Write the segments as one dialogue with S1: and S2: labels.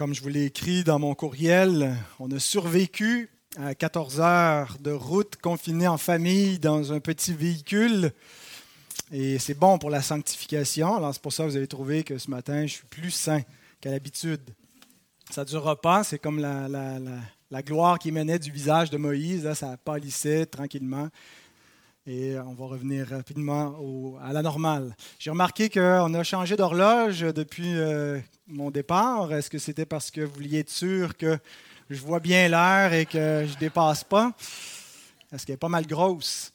S1: Comme je vous l'ai écrit dans mon courriel, on a survécu à 14 heures de route confinée en famille dans un petit véhicule. Et c'est bon pour la sanctification. Alors c'est pour ça que vous avez trouvé que ce matin, je suis plus saint qu'à l'habitude. Ça ne durera pas. C'est comme la, la, gloire qui menait du visage de Moïse. Là, ça pâlissait tranquillement. Et on va revenir rapidement à la normale. J'ai remarqué qu'on a changé d'horloge depuis euh, mon départ. Est-ce que c'était parce que vous vouliez être sûr que je vois bien l'heure et que je ne dépasse pas? Est-ce qu'elle est pas mal grosse?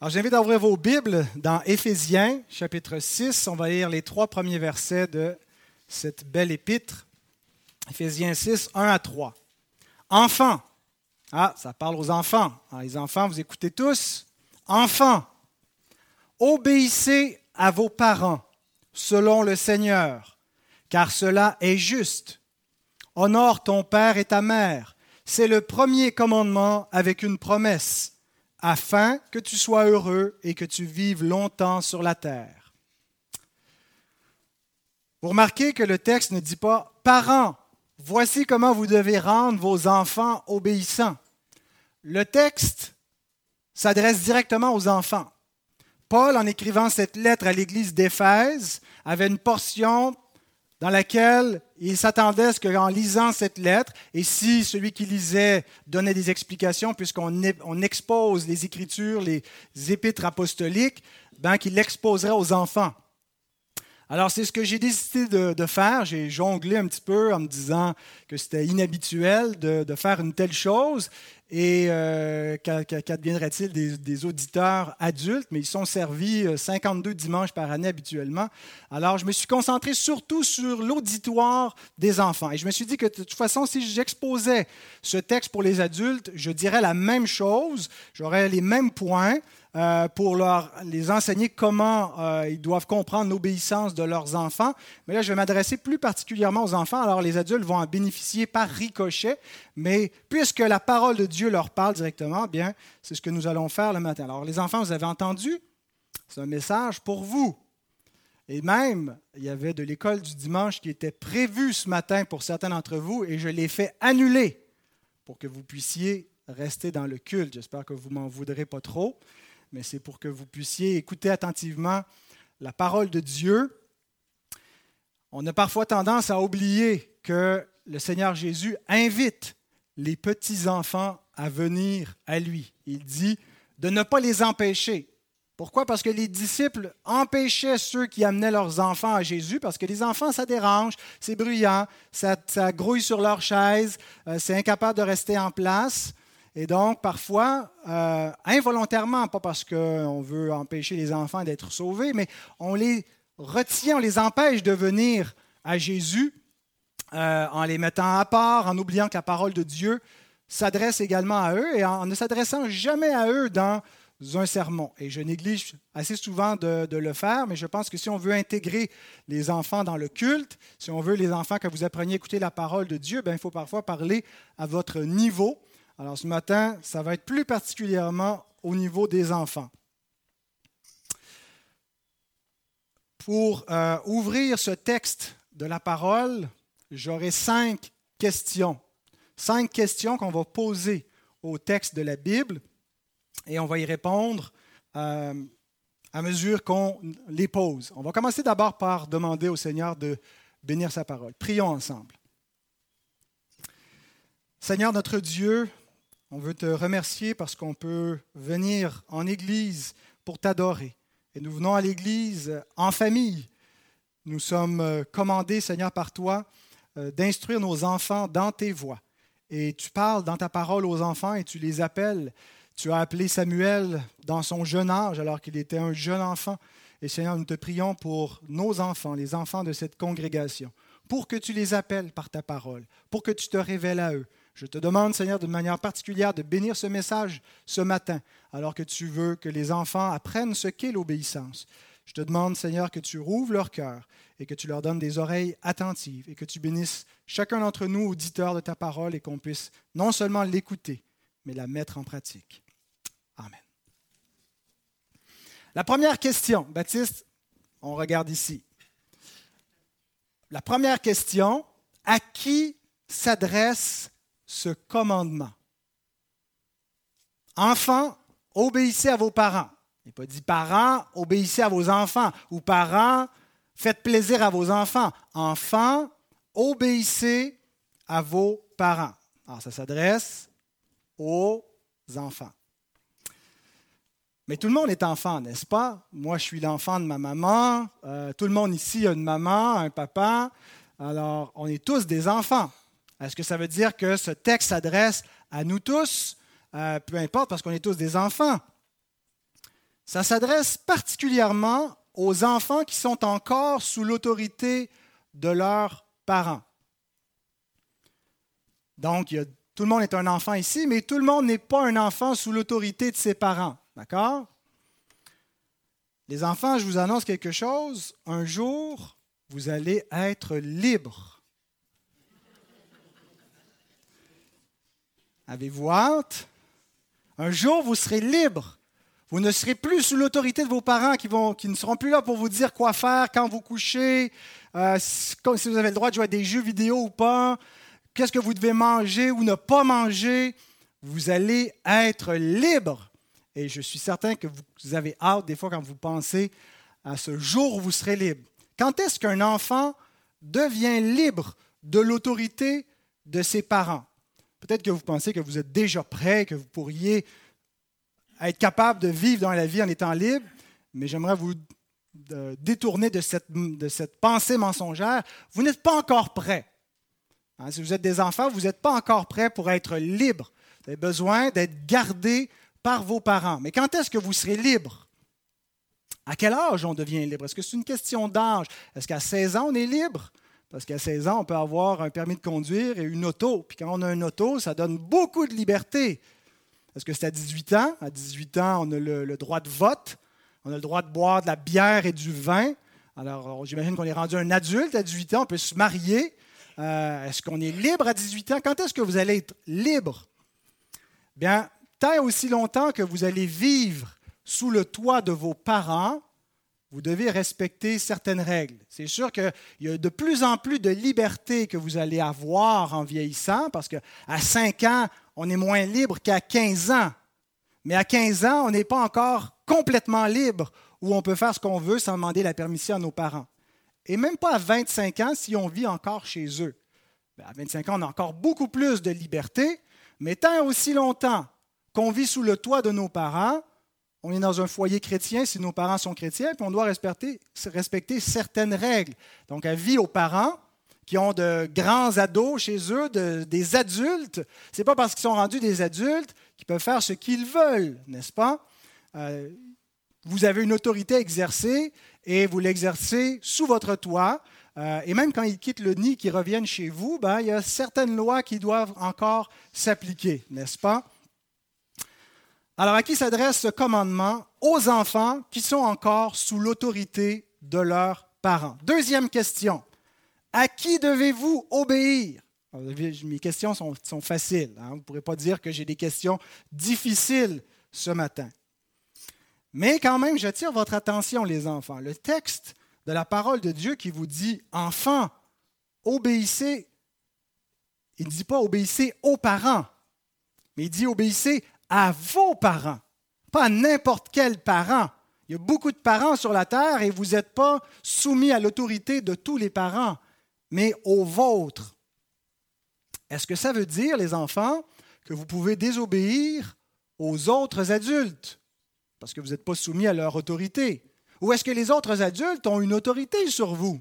S1: Alors, j'invite à ouvrir vos Bibles dans Éphésiens, chapitre 6. On va lire les trois premiers versets de cette belle épître. Éphésiens 6, 1 à 3. Enfants, ah, ça parle aux enfants. Alors, les enfants, vous écoutez tous. Enfants, obéissez à vos parents selon le Seigneur, car cela est juste. Honore ton père et ta mère. C'est le premier commandement avec une promesse, afin que tu sois heureux et que tu vives longtemps sur la terre. Vous remarquez que le texte ne dit pas Parents, Voici comment vous devez rendre vos enfants obéissants. Le texte s'adresse directement aux enfants. Paul, en écrivant cette lettre à l'église d'Éphèse, avait une portion dans laquelle il s'attendait à ce qu'en lisant cette lettre, et si celui qui lisait donnait des explications, puisqu'on expose les Écritures, les épîtres apostoliques, ben, qu'il l'exposerait aux enfants. Alors, c'est ce que j'ai décidé de, faire. J'ai jonglé un petit peu en me disant que c'était inhabituel de, faire une telle chose. Et euh, qu'adviendrait-il des, auditeurs adultes? Mais ils sont servis 52 euh, dimanches par année habituellement. Alors, je me suis concentré surtout sur l'auditoire des enfants. Et je me suis dit que de toute façon, si j'exposais ce texte pour les adultes, je dirais la même chose, j'aurais les mêmes points. Euh, pour leur, les enseigner comment euh, ils doivent comprendre l'obéissance de leurs enfants. Mais là, je vais m'adresser plus particulièrement aux enfants. Alors, les adultes vont en bénéficier par ricochet, mais puisque la parole de Dieu leur parle directement, bien, c'est ce que nous allons faire le matin. Alors, les enfants, vous avez entendu, c'est un message pour vous. Et même, il y avait de l'école du dimanche qui était prévue ce matin pour certains d'entre vous, et je l'ai fait annuler pour que vous puissiez rester dans le culte. J'espère que vous m'en voudrez pas trop mais c'est pour que vous puissiez écouter attentivement la parole de Dieu. On a parfois tendance à oublier que le Seigneur Jésus invite les petits-enfants à venir à lui. Il dit de ne pas les empêcher. Pourquoi? Parce que les disciples empêchaient ceux qui amenaient leurs enfants à Jésus, parce que les enfants, ça dérange, c'est bruyant, ça, grouille sur leur chaise, euh, c'est incapable de rester en place. Et donc, parfois, euh, involontairement, pas parce qu'on veut empêcher les enfants d'être sauvés, mais on les retient, on les empêche de venir à Jésus euh, en les mettant à part, en oubliant que la parole de Dieu s'adresse également à eux et en ne s'adressant jamais à eux dans un sermon. Et je néglige assez souvent de, le faire, mais je pense que si on veut intégrer les enfants dans le culte, si on veut les enfants que vous appreniez à écouter la parole de Dieu, ben, il faut parfois parler à votre niveau alors ce matin, ça va être plus particulièrement au niveau des enfants. Pour euh, ouvrir ce texte de la parole, j'aurai cinq questions. Cinq questions qu'on va poser au texte de la Bible et on va y répondre euh, à mesure qu'on les pose. On va commencer d'abord par demander au Seigneur de bénir sa parole. Prions ensemble. Seigneur notre Dieu, on veut te remercier parce qu'on peut venir en Église pour t'adorer. Et nous venons à l'Église en famille. Nous sommes euh, commandés, Seigneur, par toi, euh, d'instruire nos enfants dans tes voies. Et tu parles dans ta parole aux enfants et tu les appelles. Tu as appelé Samuel dans son jeune âge alors qu'il était un jeune enfant. Et Seigneur, nous te prions pour nos enfants, les enfants de cette congrégation, pour que tu les appelles par ta parole, pour que tu te révèles à eux, je te demande, Seigneur, de manière particulière de bénir ce message ce matin, alors que tu veux que les enfants apprennent ce qu'est l'obéissance. Je te demande, Seigneur, que tu rouvres leur cœur et que tu leur donnes des oreilles attentives et que tu bénisses chacun d'entre nous, auditeurs de ta parole, et qu'on puisse non seulement l'écouter, mais la mettre en pratique. Amen. La première question, Baptiste, on regarde ici. la première question, à qui s'adresse ce commandement? Enfants, obéissez à vos parents. Il n'est pas dit parents, obéissez à vos enfants. Ou parents, faites plaisir à vos enfants. Enfants, obéissez à vos parents. Alors, ça s'adresse aux enfants. Mais tout le monde est enfant, n'est-ce pas? Moi, je suis l'enfant de ma maman. Euh, tout le monde ici a une maman, un papa. Alors, on est tous des enfants. Est-ce que ça veut dire que ce texte s'adresse à nous tous? Euh, peu importe, parce qu'on est tous des enfants. Ça s'adresse particulièrement aux enfants qui sont encore sous l'autorité de leurs parents. Donc, tout le monde est un enfant ici, mais tout le monde n'est pas un enfant sous l'autorité de ses parents. D'accord? Les enfants, je vous annonce quelque chose. Un jour, vous allez être libres. Avez-vous hâte? Un jour, vous serez libres. Vous ne serez plus sous l'autorité de vos parents qui, ne seront plus là pour vous dire quoi faire, quand vous couchez, euh, si vous avez le droit de jouer à des jeux vidéo ou pas, qu'est-ce que vous devez manger ou ne pas manger. Vous allez être libre. Et je suis certain que vous avez hâte des fois quand vous pensez à ce jour où vous serez libre. Quand est-ce qu'un enfant devient libre de l'autorité de ses parents? Peut-être que vous pensez que vous êtes déjà prêt, que vous pourriez être capable de vivre dans la vie en étant libre, mais j'aimerais vous euh, détourner de cette, de cette pensée mensongère. Vous n'êtes pas encore prêt. Hein, si vous êtes des enfants, vous n'êtes pas encore prêt pour être libre. Vous avez besoin d'être gardé par vos parents. Mais quand est-ce que vous serez libre? À quel âge on devient libre? Est-ce que c'est une question d'âge? Est-ce qu'à 16 ans, on est libre? Parce qu'à 16 ans, on peut avoir un permis de conduire et une auto. Puis quand on a une auto, ça donne beaucoup de liberté. Est-ce que c'est à 18 ans? À 18 ans, on a le, droit de vote. On a le droit de boire de la bière et du vin. Alors, j'imagine qu'on est rendu un adulte à 18 ans, on peut se marier. Euh, est-ce qu'on est libre à 18 ans? Quand est-ce que vous allez être libre? Bien, tant aussi longtemps que vous allez vivre sous le toit de vos parents, vous devez respecter certaines règles. C'est sûr qu'il y a de plus en plus de liberté que vous allez avoir en vieillissant, parce qu'à 5 ans, on est moins libre qu'à 15 ans. Mais à 15 ans, on n'est pas encore complètement libre, où on peut faire ce qu'on veut sans demander la permission à nos parents. Et même pas à 25 ans si on vit encore chez eux. Ben, à 25 ans, on a encore beaucoup plus de liberté, mais tant aussi longtemps qu'on vit sous le toit de nos parents, on est dans un foyer chrétien si nos parents sont chrétiens, puis on doit respecter, respecter certaines règles. Donc, avis aux parents qui ont de grands ados chez eux, des adultes, ce n'est pas parce qu'ils sont rendus des adultes qu'ils peuvent faire ce qu'ils veulent, n'est-ce pas? Euh, vous avez une autorité exercée et vous l'exercez sous votre toit. Euh, et même quand ils quittent le nid, qu'ils reviennent chez vous, ben, il y a certaines lois qui doivent encore s'appliquer, n'est-ce pas? Alors, à qui s'adresse ce commandement? Aux enfants qui sont encore sous l'autorité de leurs parents. Deuxième question. À qui devez-vous obéir? Mes questions sont, faciles. Hein. Vous ne pourrez pas dire que j'ai des questions difficiles ce matin. Mais quand même, j'attire votre attention, les enfants. Le texte de la parole de Dieu qui vous dit, enfants, obéissez. Il ne dit pas obéissez aux parents, mais il dit obéissez à vos parents, pas à n'importe quel parent. Il y a beaucoup de parents sur la terre et vous n'êtes pas soumis à l'autorité de tous les parents, mais aux vôtres. Est-ce que ça veut dire, les enfants, que vous pouvez désobéir aux autres adultes parce que vous n'êtes pas soumis à leur autorité? Ou est-ce que les autres adultes ont une autorité sur vous?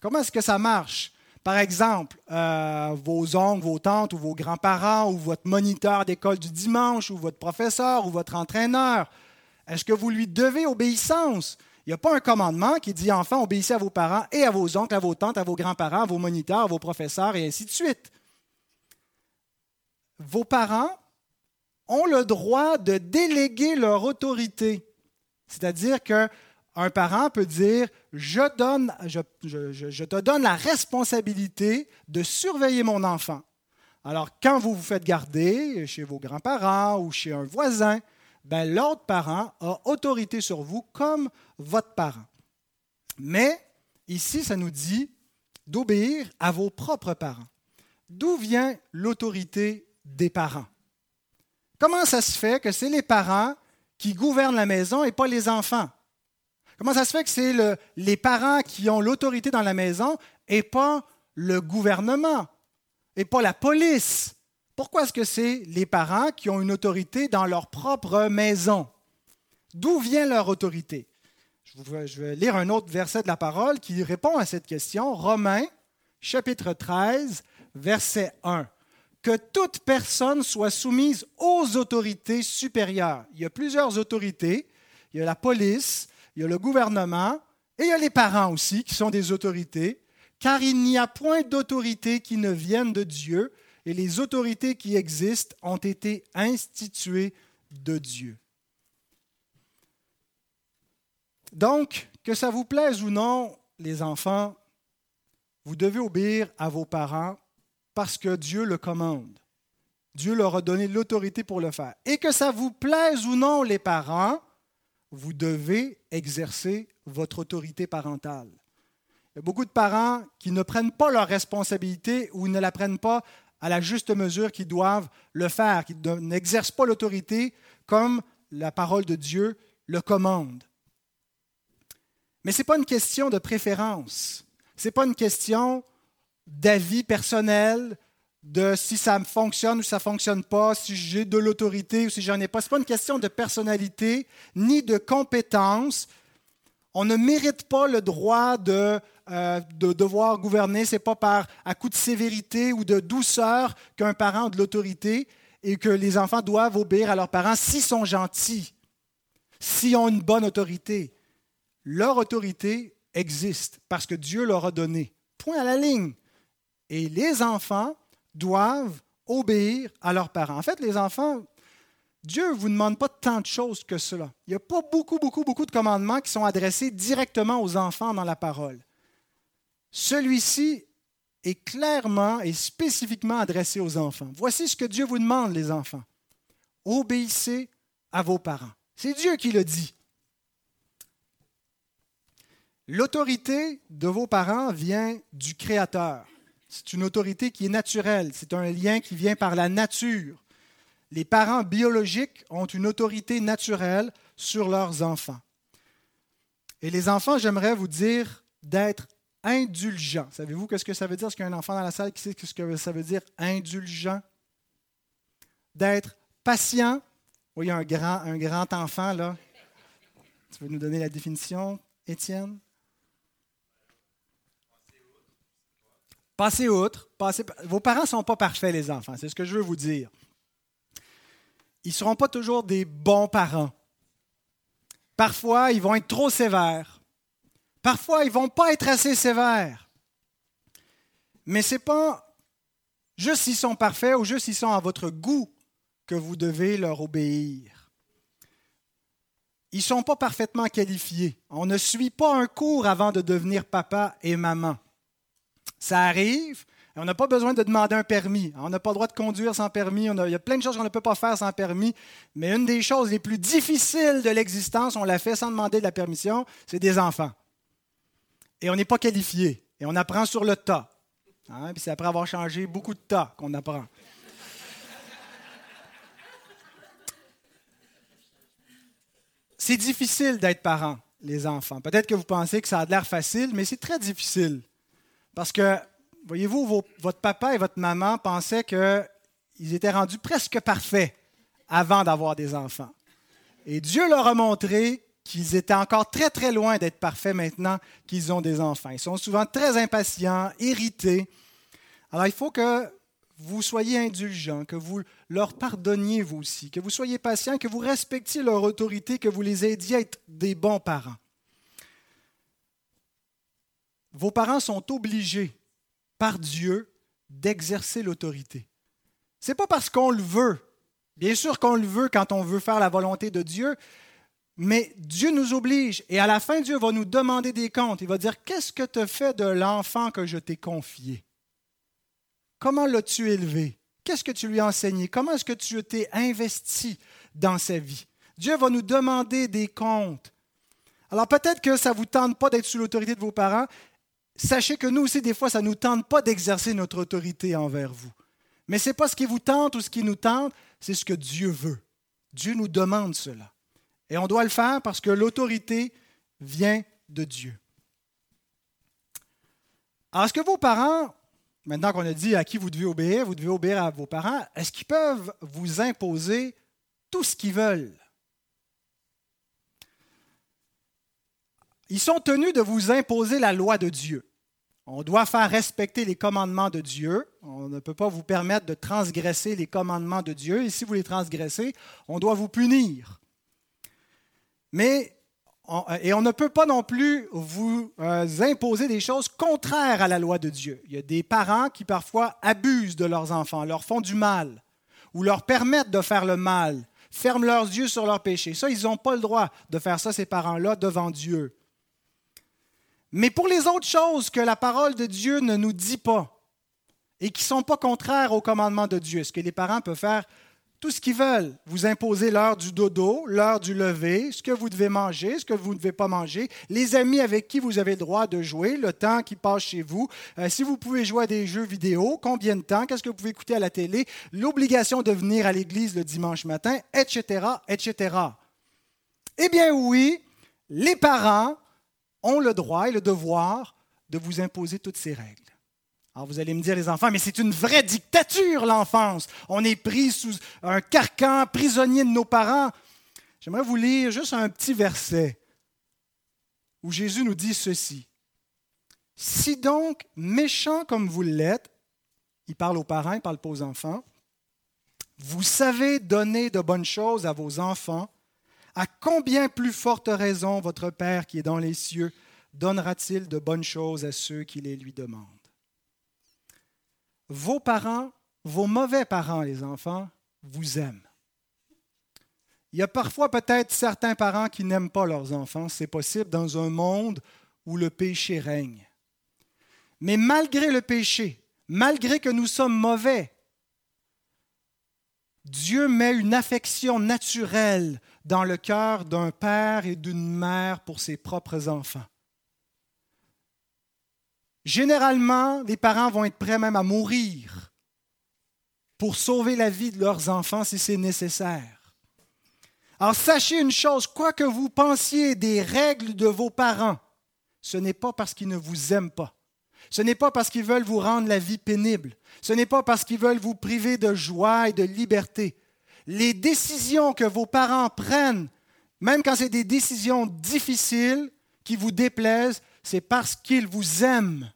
S1: Comment est-ce que ça marche? Par exemple, euh, vos oncles, vos tantes ou vos grands-parents ou votre moniteur d'école du dimanche ou votre professeur ou votre entraîneur, est-ce que vous lui devez obéissance? Il n'y a pas un commandement qui dit enfant, obéissez à vos parents et à vos oncles, à vos tantes, à vos grands-parents, à vos moniteurs, à vos professeurs et ainsi de suite. Vos parents ont le droit de déléguer leur autorité. C'est-à-dire que un parent peut dire je, je, te donne la responsabilité de surveiller mon enfant. Alors, quand vous vous faites garder chez vos grands-parents ou chez un voisin, ben, l'autre parent a autorité sur vous comme votre parent. Mais Ici, ça nous dit d'obéir à vos propres parents. D'où vient l'autorité des parents? Comment ça se fait que c'est les parents qui gouvernent la maison et pas les enfants? Comment ça se fait que c'est les parents qui ont l'autorité dans la maison et pas le gouvernement et pas la police? Pourquoi est-ce que c'est les parents qui ont une autorité dans leur propre maison? D'où vient leur autorité? Je vais lire un autre verset de la parole qui répond à cette question. Romains, chapitre 13, verset 1. Que toute personne soit soumise aux autorités supérieures. Il y a plusieurs autorités. Il y a la police, il y a le gouvernement et il y a les parents aussi qui sont des autorités. Car il n'y a point d'autorité qui ne vienne de Dieu et les autorités qui existent ont été instituées de Dieu. Donc, que ça vous plaise ou non, les enfants, vous devez obéir à vos parents parce que Dieu le commande. Dieu leur a donné l'autorité pour le faire. Et que ça vous plaise ou non, les parents, vous devez exercer votre autorité parentale. Il y a beaucoup de parents qui ne prennent pas leur responsabilité ou ne la prennent pas à la juste mesure qu'ils doivent le faire, qui n'exercent pas l'autorité comme la parole de Dieu le commande. Mais ce n'est pas une question de préférence. Ce n'est pas une question d'avis personnel, de si ça fonctionne ou ça ne fonctionne pas, si j'ai de l'autorité ou si j'en ai pas. Ce n'est pas une question de personnalité ni de compétence. On ne mérite pas le droit de, euh, de devoir gouverner. Ce n'est pas par à coup de sévérité ou de douceur qu'un parent a de l'autorité et que les enfants doivent obéir à leurs parents s'ils sont gentils, s'ils ont une bonne autorité leur autorité existe parce que Dieu leur a donné. Point à la ligne. Et les enfants doivent obéir à leurs parents. En fait, les enfants, Dieu ne vous demande pas tant de choses que cela. Il n'y a pas beaucoup, beaucoup, beaucoup de commandements qui sont adressés directement aux enfants dans la parole. Celui-ci est clairement et spécifiquement adressé aux enfants. Voici ce que Dieu vous demande, les enfants. Obéissez à vos parents. C'est Dieu qui le dit. L'autorité de vos parents vient du Créateur. C'est une autorité qui est naturelle, c'est un lien qui vient par la nature. Les parents biologiques ont une autorité naturelle sur leurs enfants. Et les enfants, j'aimerais vous dire d'être indulgents. Savez-vous ce que ça veut dire? Est-ce qu'il y a un enfant dans la salle qui sait ce que ça veut dire indulgent? D'être patient? Oui, un grand, enfant là. Tu veux nous donner la définition, Étienne? Passez outre. Vos parents ne sont pas parfaits, les enfants. C'est ce que je veux vous dire. Ils ne seront pas toujours des bons parents. Parfois, ils vont être trop sévères. Parfois, ils ne vont pas être assez sévères. Mais ce n'est pas juste s'ils sont parfaits ou juste s'ils sont à votre goût que vous devez leur obéir. Ils ne sont pas parfaitement qualifiés. On ne suit pas un cours avant de devenir papa et maman. Ça arrive. On n'a pas besoin de demander un permis. On n'a pas le droit de conduire sans permis. il y a plein de choses qu'on ne peut pas faire sans permis. Mais une des choses les plus difficiles de l'existence, on l'a fait sans demander de la permission, c'est des enfants. Et on n'est pas qualifié. Et on apprend sur le tas. Hein, puis c'est après avoir changé beaucoup de tas qu'on apprend. C'est difficile d'être parent, les enfants. Peut-être que vous pensez que ça a l'air facile, mais c'est très difficile. Parce que, voyez-vous, votre papa et votre maman pensaient qu'ils étaient rendus presque parfaits avant d'avoir des enfants. Et Dieu leur a montré qu'ils étaient encore très, très loin d'être parfaits maintenant qu'ils ont des enfants. Ils sont souvent très impatients, irrités. Alors, il faut que vous soyez indulgents, que vous leur pardonniez vous aussi, que vous soyez patients, que vous respectiez leur autorité, que vous les aidiez à être des bons parents vos parents sont obligés par Dieu d'exercer l'autorité. Ce n'est pas parce qu'on le veut. Bien sûr qu'on le veut quand on veut faire la volonté de Dieu, mais Dieu nous oblige. Et à la fin, Dieu va nous demander des comptes. Il va dire, qu'est-ce que tu as fait de l'enfant que je t'ai confié? Comment l'as-tu élevé? Qu'est-ce que tu lui as enseigné? Comment est-ce que tu t'es investi dans sa vie? Dieu va nous demander des comptes. Alors peut-être que ça ne vous tente pas d'être sous l'autorité de vos parents, sachez que nous aussi, des fois, ça ne nous tente pas d'exercer notre autorité envers vous. Mais ce n'est pas ce qui vous tente ou ce qui nous tente, c'est ce que Dieu veut. Dieu nous demande cela. Et on doit le faire parce que l'autorité vient de Dieu. Alors, est-ce que vos parents, maintenant qu'on a dit à qui vous devez obéir, vous devez obéir à vos parents, est-ce qu'ils peuvent vous imposer tout ce qu'ils veulent? Ils sont tenus de vous imposer la loi de Dieu. On doit faire respecter les commandements de Dieu. On ne peut pas vous permettre de transgresser les commandements de Dieu. Et si vous les transgressez, on doit vous punir. Mais, et on ne peut pas non plus vous euh, imposer des choses contraires à la loi de Dieu. Il y a des parents qui parfois abusent de leurs enfants, leur font du mal, ou leur permettent de faire le mal, ferment leurs yeux sur leur péché. Ça, ils n'ont pas le droit de faire ça, ces parents-là, devant Dieu. Mais pour les autres choses que la parole de Dieu ne nous dit pas et qui ne sont pas contraires au commandement de Dieu, est-ce que les parents peuvent faire tout ce qu'ils veulent, vous imposer l'heure du dodo, l'heure du lever, ce que vous devez manger, ce que vous ne devez pas manger, les amis avec qui vous avez le droit de jouer, le temps qui passe chez vous, euh, si vous pouvez jouer à des jeux vidéo, combien de temps, qu'est-ce que vous pouvez écouter à la télé, l'obligation de venir à l'église le dimanche matin, etc., etc. Eh bien oui, les parents ont le droit et le devoir de vous imposer toutes ces règles. Alors vous allez me dire, les enfants, mais c'est une vraie dictature, l'enfance. On est pris sous un carcan, prisonnier de nos parents. J'aimerais vous lire juste un petit verset où Jésus nous dit ceci. Si donc, méchant comme vous l'êtes, il parle aux parents, il ne parle pas aux enfants, vous savez donner de bonnes choses à vos enfants, à combien plus forte raison votre Père qui est dans les cieux donnera-t-il de bonnes choses à ceux qui les lui demandent? Vos parents, vos mauvais parents, les enfants, vous aiment. Il y a parfois peut-être certains parents qui n'aiment pas leurs enfants, c'est possible dans un monde où le péché règne. Mais malgré le péché, malgré que nous sommes mauvais, Dieu met une affection naturelle dans le cœur d'un père et d'une mère pour ses propres enfants. Généralement, les parents vont être prêts même à mourir pour sauver la vie de leurs enfants si c'est nécessaire. Alors sachez une chose, quoi que vous pensiez des règles de vos parents, ce n'est pas parce qu'ils ne vous aiment pas. Ce n'est pas parce qu'ils veulent vous rendre la vie pénible. Ce n'est pas parce qu'ils veulent vous priver de joie et de liberté les décisions que vos parents prennent, même quand c'est des décisions difficiles qui vous déplaisent, c'est parce qu'ils vous aiment,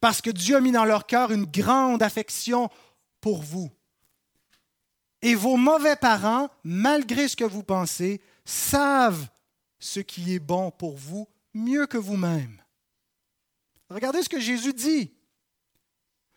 S1: parce que Dieu a mis dans leur cœur une grande affection pour vous. Et vos mauvais parents, malgré ce que vous pensez, savent ce qui est bon pour vous mieux que vous-même. Regardez ce que Jésus dit.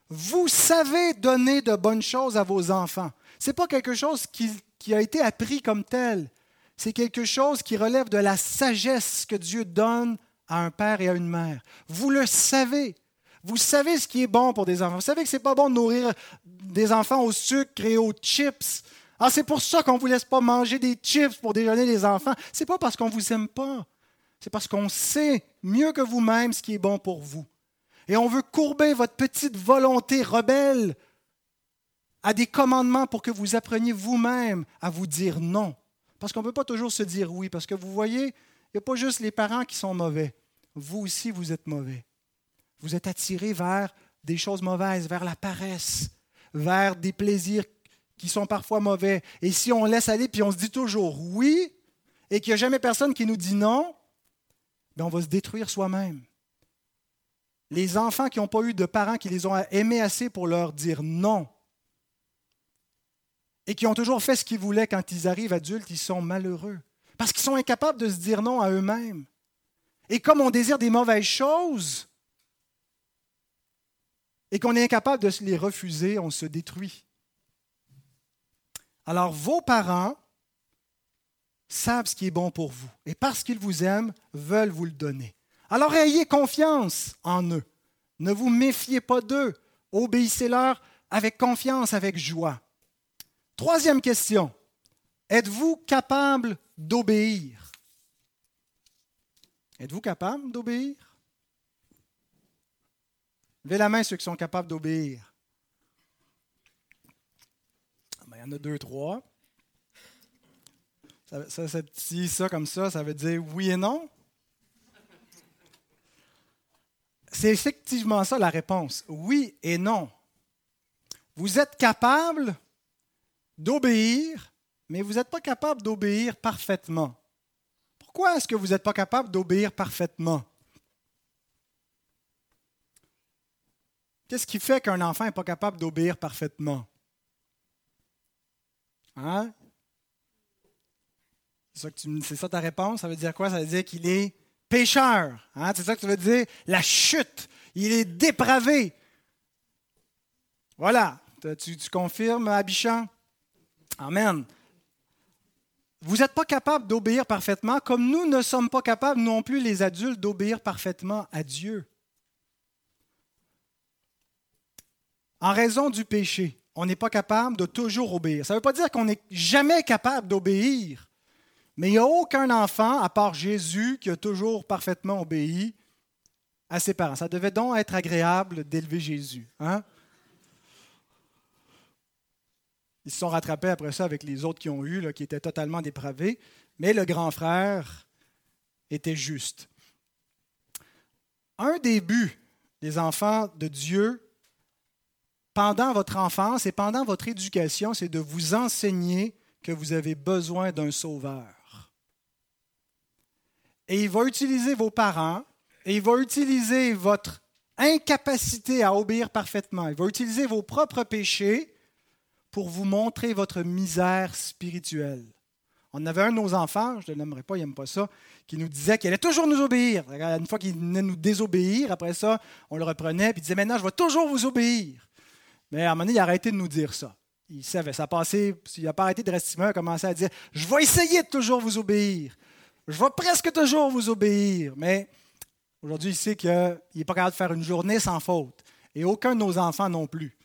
S1: Vous savez donner de bonnes choses à vos enfants. Ce n'est pas quelque chose qui, qui, a été appris comme tel. C'est quelque chose qui relève de la sagesse que Dieu donne à un père et à une mère. Vous le savez. Vous savez ce qui est bon pour des enfants. Vous savez que ce n'est pas bon de nourrir des enfants au sucre et aux chips. Ah, c'est pour ça qu'on ne vous laisse pas manger des chips pour déjeuner les enfants. Ce n'est pas parce qu'on ne vous aime pas. C'est parce qu'on sait mieux que vous-même ce qui est bon pour vous. Et on veut courber votre petite volonté rebelle à des commandements pour que vous appreniez vous-même à vous dire non. Parce qu'on ne peut pas toujours se dire oui, parce que vous voyez, il n'y a pas juste les parents qui sont mauvais. Vous aussi, vous êtes mauvais. Vous êtes attirés vers des choses mauvaises, vers la paresse, vers des plaisirs qui sont parfois mauvais. Et si on laisse aller, puis on se dit toujours oui, et qu'il n'y a jamais personne qui nous dit non, bien on va se détruire soi-même. Les enfants qui n'ont pas eu de parents qui les ont aimés assez pour leur dire non, et qui ont toujours fait ce qu'ils voulaient quand ils arrivent adultes, ils sont malheureux. Parce qu'ils sont incapables de se dire non à eux-mêmes. Et comme on désire des mauvaises choses et qu'on est incapable de les refuser, on se détruit. Alors vos parents savent ce qui est bon pour vous et parce qu'ils vous aiment, veulent vous le donner. Alors ayez confiance en eux. Ne vous méfiez pas d'eux. Obéissez-leur avec confiance, avec joie. Troisième question. Êtes-vous capable d'obéir? Êtes-vous capable d'obéir? Levez la main ceux qui sont capables d'obéir. Ben, il y en a deux, trois. Ça, ça, petit, ça comme ça, ça veut dire oui et non. C'est effectivement ça la réponse. Oui et non. Vous êtes capable d'obéir, mais vous n'êtes pas capable d'obéir parfaitement. Pourquoi est-ce que vous n'êtes pas capable d'obéir parfaitement? Qu'est-ce qui fait qu'un enfant n'est pas capable d'obéir parfaitement? Hein? C'est ça, ta réponse? Ça veut dire quoi? Ça veut dire qu'il est pécheur. Hein? C'est ça que ça veut dire? La chute. Il est dépravé. Voilà. Tu, tu confirmes, Abichan? Amen. Vous n'êtes pas capable d'obéir parfaitement, comme nous ne sommes pas capables non plus, les adultes, d'obéir parfaitement à Dieu. En raison du péché, on n'est pas capable de toujours obéir. Ça ne veut pas dire qu'on n'est jamais capable d'obéir, mais il n'y a aucun enfant, à part Jésus, qui a toujours parfaitement obéi à ses parents. Ça devait donc être agréable d'élever Jésus. Hein? Ils se sont rattrapés après ça avec les autres qui ont eu, qui étaient totalement dépravés. Mais le grand frère était juste. Un des buts des enfants de Dieu pendant votre enfance et pendant votre éducation, c'est de vous enseigner que vous avez besoin d'un sauveur. Et il va utiliser vos parents et il va utiliser votre incapacité à obéir parfaitement. Il va utiliser vos propres péchés pour vous montrer votre misère spirituelle. On avait un de nos enfants, je ne le nommerai pas, il n'aime pas ça, qui nous disait qu'il allait toujours nous obéir. Une fois qu'il venait nous désobéir, après ça, on le reprenait, et il disait Maintenant, je vais toujours vous obéir. Mais à un moment donné, il a arrêté de nous dire ça. Il savait, ça passait, il n'a pas arrêté de rester il a commencé à dire Je vais essayer de toujours vous obéir. Je vais presque toujours vous obéir. Mais aujourd'hui, il sait qu'il n'est pas capable de faire une journée sans faute. Et aucun de nos enfants non plus.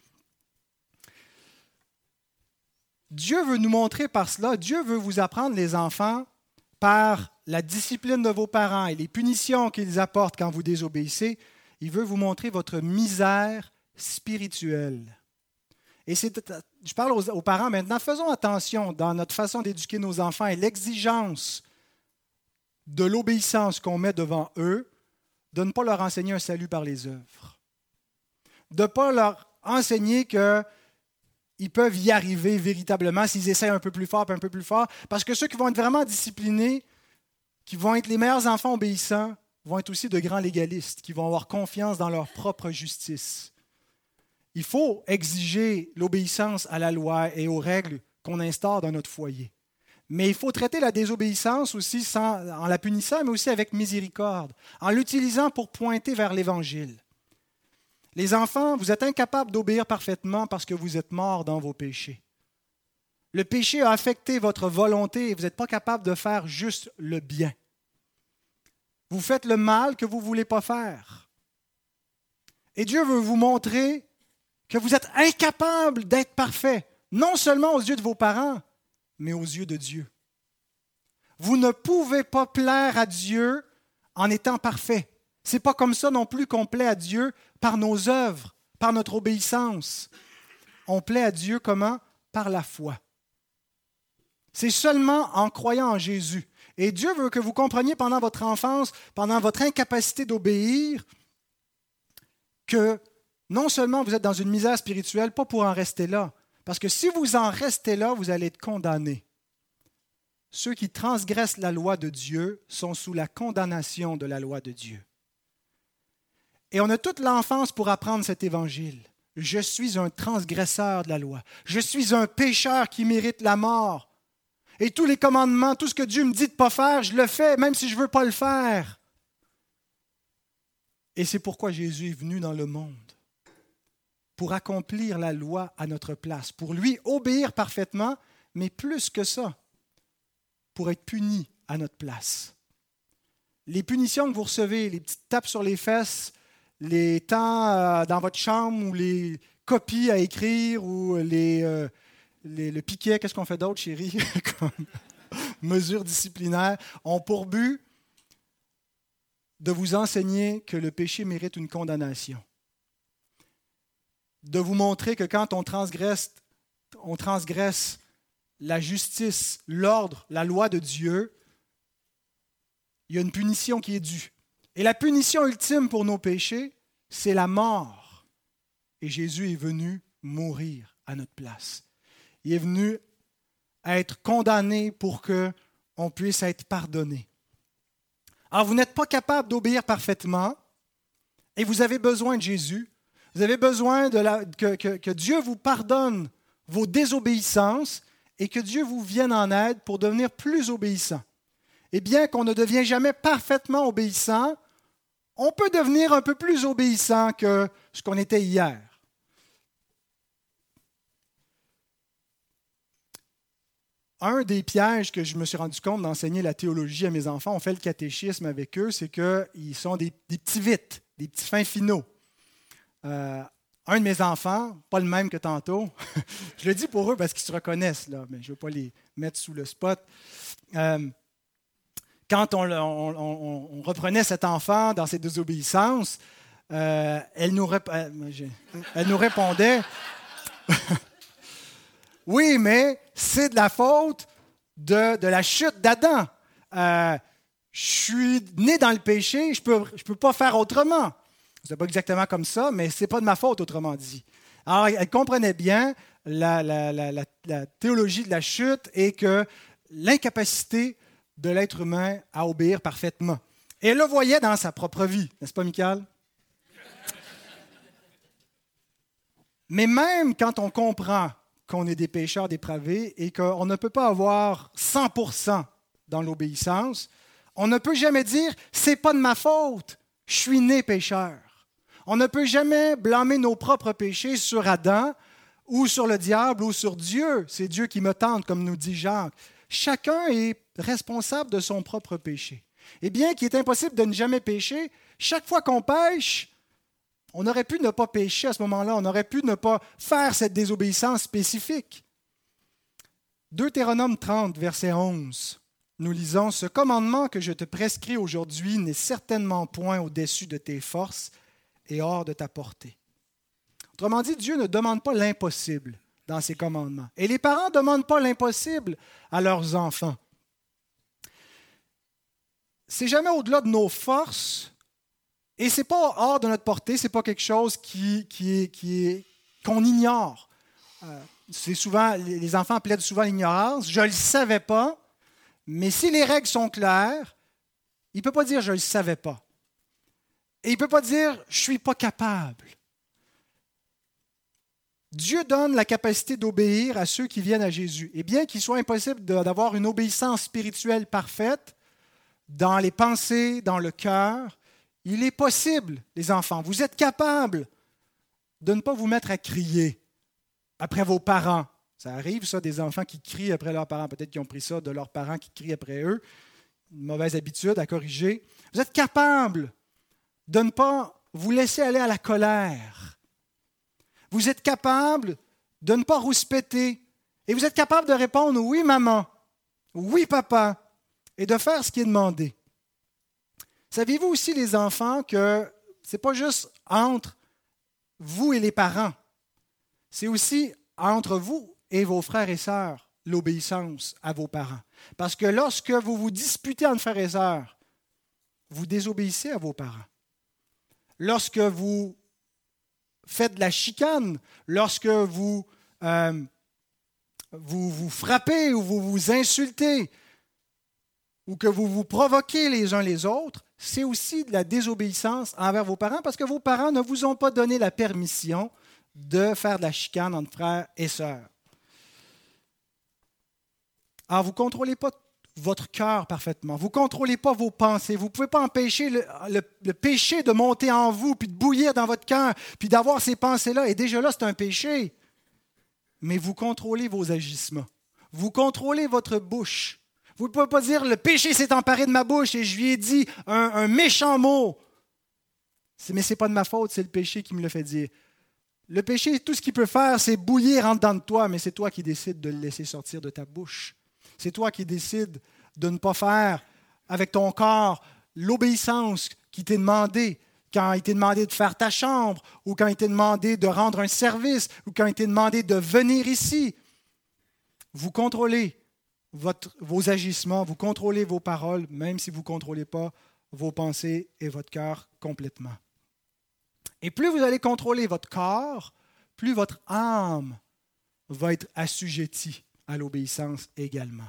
S1: Dieu veut nous montrer par cela, Dieu veut vous apprendre, les enfants, par la discipline de vos parents et les punitions qu'ils apportent quand vous désobéissez, il veut vous montrer votre misère spirituelle. Et je parle aux, parents maintenant, faisons attention dans notre façon d'éduquer nos enfants et l'exigence de l'obéissance qu'on met devant eux, de ne pas leur enseigner un salut par les œuvres. De ne pas leur enseigner que ils peuvent y arriver véritablement s'ils essaient un peu plus fort, un peu plus fort. Parce que ceux qui vont être vraiment disciplinés, qui vont être les meilleurs enfants obéissants, vont être aussi de grands légalistes, qui vont avoir confiance dans leur propre justice. Il faut exiger l'obéissance à la loi et aux règles qu'on instaure dans notre foyer. Mais il faut traiter la désobéissance aussi sans, en la punissant, mais aussi avec miséricorde, en l'utilisant pour pointer vers l'Évangile. Les enfants, vous êtes incapables d'obéir parfaitement parce que vous êtes morts dans vos péchés. Le péché a affecté votre volonté et vous n'êtes pas capable de faire juste le bien. Vous faites le mal que vous ne voulez pas faire. Et Dieu veut vous montrer que vous êtes incapable d'être parfait, non seulement aux yeux de vos parents, mais aux yeux de Dieu. Vous ne pouvez pas plaire à Dieu en étant parfait. C'est pas comme ça non plus qu'on plaît à Dieu par nos œuvres, par notre obéissance. On plaît à Dieu comment? Par la foi. C'est seulement en croyant en Jésus. Et Dieu veut que vous compreniez pendant votre enfance, pendant votre incapacité d'obéir, que non seulement vous êtes dans une misère spirituelle, pas pour en rester là, parce que si vous en restez là, vous allez être condamné. Ceux qui transgressent la loi de Dieu sont sous la condamnation de la loi de Dieu. Et on a toute l'enfance pour apprendre cet évangile. Je suis un transgresseur de la loi. Je suis un pécheur qui mérite la mort. Et tous les commandements, tout ce que Dieu me dit de ne pas faire, je le fais, même si je ne veux pas le faire. Et c'est pourquoi Jésus est venu dans le monde, pour accomplir la loi à notre place, pour lui obéir parfaitement, mais plus que ça, pour être puni à notre place. Les punitions que vous recevez, les petites tapes sur les fesses, les temps euh, dans votre chambre ou les copies à écrire ou les, euh, le piquet, qu'est-ce qu'on fait d'autre, chérie, comme mesure disciplinaire, ont pour but de vous enseigner que le péché mérite une condamnation. de vous montrer que quand on transgresse, on transgresse la justice, l'ordre, la loi de Dieu, il y a une punition qui est due. Et la punition ultime pour nos péchés, c'est la mort. Et Jésus est venu mourir à notre place. Il est venu être condamné pour que on puisse être pardonné. Alors vous n'êtes pas capable d'obéir parfaitement et vous avez besoin de Jésus. Vous avez besoin que, que Dieu vous pardonne vos désobéissances et que Dieu vous vienne en aide pour devenir plus obéissant. Et bien qu'on ne devienne jamais parfaitement obéissant, on peut devenir un peu plus obéissant que ce qu'on était hier. Un des pièges que je me suis rendu compte d'enseigner la théologie à mes enfants, on fait le catéchisme avec eux, c'est qu'ils sont des, petits vites, des petits fins finaux. Euh, un de mes enfants, pas le même que tantôt, je le dis pour eux parce qu'ils se reconnaissent, là, mais je ne veux pas les mettre sous le spot. Euh, quand on, reprenait cet enfant dans ses désobéissances, euh, elle, nous euh, elle nous répondait Oui, mais c'est de la faute de, la chute d'Adam. Euh, je suis né dans le péché, je ne peux, pas faire autrement. Ce n'est pas exactement comme ça, mais ce n'est pas de ma faute, autrement dit. Alors, elle comprenait bien la théologie de la chute et que l'incapacité de l'être humain à obéir parfaitement. Et elle le voyait dans sa propre vie, n'est-ce pas, Michael? Mais même quand on comprend qu'on est des pécheurs dépravés et qu'on ne peut pas avoir 100% dans l'obéissance, on ne peut jamais dire c'est pas de ma faute, je suis né pécheur. On ne peut jamais blâmer nos propres péchés sur Adam ou sur le diable ou sur Dieu. C'est Dieu qui me tente, comme nous dit Jacques. Chacun est responsable de son propre péché. Et bien qu'il est impossible de ne jamais pécher, chaque fois qu'on pêche, on aurait pu ne pas pécher à ce moment-là, on aurait pu ne pas faire cette désobéissance spécifique. Deutéronome 30, verset 11, nous lisons, Ce commandement que je te prescris aujourd'hui n'est certainement point au-dessus de tes forces et hors de ta portée. Autrement dit, Dieu ne demande pas l'impossible dans ses commandements. Et les parents ne demandent pas l'impossible à leurs enfants. C'est jamais au-delà de nos forces et c'est pas hors de notre portée, c'est pas quelque chose qu'on ignore. Euh, c'est souvent, les enfants plaident souvent l'ignorance. Je ne le savais pas, mais si les règles sont claires, il ne peut pas dire je ne le savais pas. Et il ne peut pas dire je ne suis pas capable. Dieu donne la capacité d'obéir à ceux qui viennent à Jésus. Et bien qu'il soit impossible d'avoir une obéissance spirituelle parfaite dans les pensées, dans le cœur, il est possible, les enfants, vous êtes capables de ne pas vous mettre à crier après vos parents. Ça arrive, ça, des enfants qui crient après leurs parents. Peut-être qu'ils ont pris ça de leurs parents qui crient après eux. Une mauvaise habitude à corriger. Vous êtes capables de ne pas vous laisser aller à la colère vous êtes capable de ne pas rouspéter. Et vous êtes capable de répondre oui, maman, oui, papa, et de faire ce qui est demandé. Saviez-vous aussi, les enfants, que ce n'est pas juste entre vous et les parents, c'est aussi entre vous et vos frères et sœurs l'obéissance à vos parents? Parce que lorsque vous vous disputez entre frères et sœurs, vous désobéissez à vos parents. Lorsque vous faites de la chicane, lorsque vous, euh, vous vous frappez ou vous vous insultez, ou que vous vous provoquez les uns les autres, c'est aussi de la désobéissance envers vos parents parce que vos parents ne vous ont pas donné la permission de faire de la chicane entre frères et sœurs. Alors, vous ne contrôlez pas votre cœur parfaitement. Vous ne contrôlez pas vos pensées. Vous ne pouvez pas empêcher le, péché de monter en vous, puis de bouillir dans votre cœur, puis d'avoir ces pensées-là. Et déjà là, c'est un péché. Mais vous contrôlez vos agissements. Vous contrôlez votre bouche. Vous ne pouvez pas dire le péché s'est emparé de ma bouche et je lui ai dit un, méchant mot. Mais ce n'est pas de ma faute, c'est le péché qui me le fait dire. Le péché, tout ce qu'il peut faire, c'est bouillir en dedans de toi, mais c'est toi qui décides de le laisser sortir de ta bouche. C'est toi qui décides de ne pas faire avec ton corps l'obéissance qui t'est demandée. quand il t'est demandé de faire ta chambre, ou quand il t'est demandé de rendre un service, ou quand il t'est demandé de venir ici. Vous contrôlez vos agissements, vous contrôlez vos paroles, même si vous ne contrôlez pas vos pensées et votre cœur complètement. Et plus vous allez contrôler votre corps, plus votre âme va être assujettie à l'obéissance également.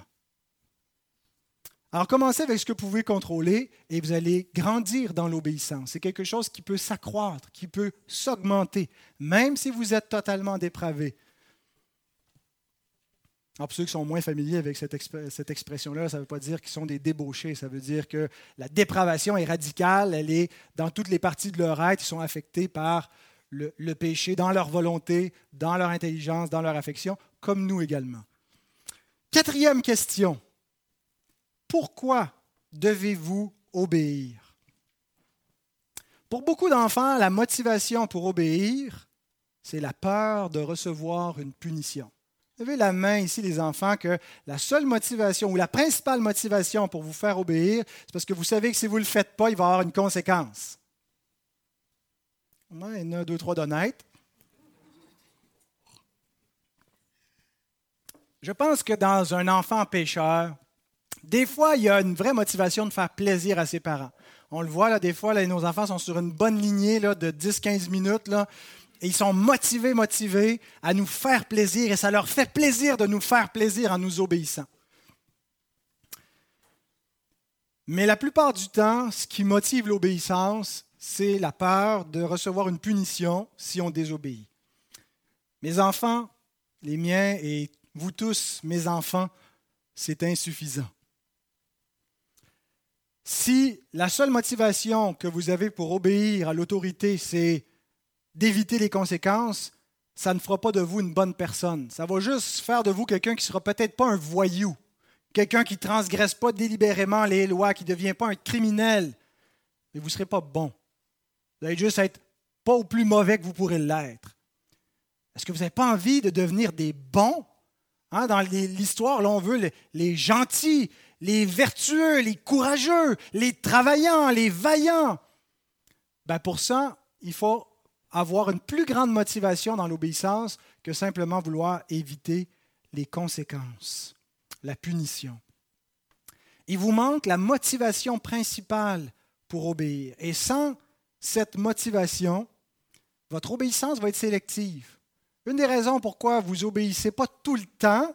S1: Alors commencez avec ce que vous pouvez contrôler et vous allez grandir dans l'obéissance. C'est quelque chose qui peut s'accroître, qui peut s'augmenter, même si vous êtes totalement dépravé. Alors pour ceux qui sont moins familiers avec cette, expression-là, ça ne veut pas dire qu'ils sont des débauchés, ça veut dire que la dépravation est radicale, elle est dans toutes les parties de leur être, ils sont affectés par le péché dans leur volonté, dans leur intelligence, dans leur affection, comme nous également. Quatrième question. Pourquoi devez-vous obéir? Pour beaucoup d'enfants, la motivation pour obéir, c'est la peur de recevoir une punition. Vous avez la main ici, les enfants, que la seule motivation ou la principale motivation pour vous faire obéir, c'est parce que vous savez que si vous ne le faites pas, il va y avoir une conséquence. il y en a deux, trois d'honnêtes. Je pense que dans un enfant pécheur, des fois, il y a une vraie motivation de faire plaisir à ses parents. On le voit, là, des fois, nos enfants sont sur une bonne lignée là, de 10-15 minutes. Ils sont motivés, motivés à nous faire plaisir. Et ça leur fait plaisir de nous faire plaisir en nous obéissant. Mais la plupart du temps, ce qui motive l'obéissance, c'est la peur de recevoir une punition si on désobéit. Mes enfants, les miens et vous tous, mes enfants, c'est insuffisant. Si la seule motivation que vous avez pour obéir à l'autorité, c'est d'éviter les conséquences, ça ne fera pas de vous une bonne personne. Ça va juste faire de vous quelqu'un qui ne sera peut-être pas un voyou, quelqu'un qui ne transgresse pas délibérément les lois, qui ne devient pas un criminel. Mais vous ne serez pas bon. Vous allez juste être pas au plus mauvais que vous pourrez l'être. Est-ce que vous n'avez pas envie de devenir des bons? Hein, dans l'histoire, là, on veut les, gentils, les vertueux, les courageux, les travaillants, les vaillants. Ben pour ça, il faut avoir une plus grande motivation dans l'obéissance que simplement vouloir éviter les conséquences, la punition. Il vous manque la motivation principale pour obéir. Et sans cette motivation, votre obéissance va être sélective. Une des raisons pourquoi vous obéissez pas tout le temps,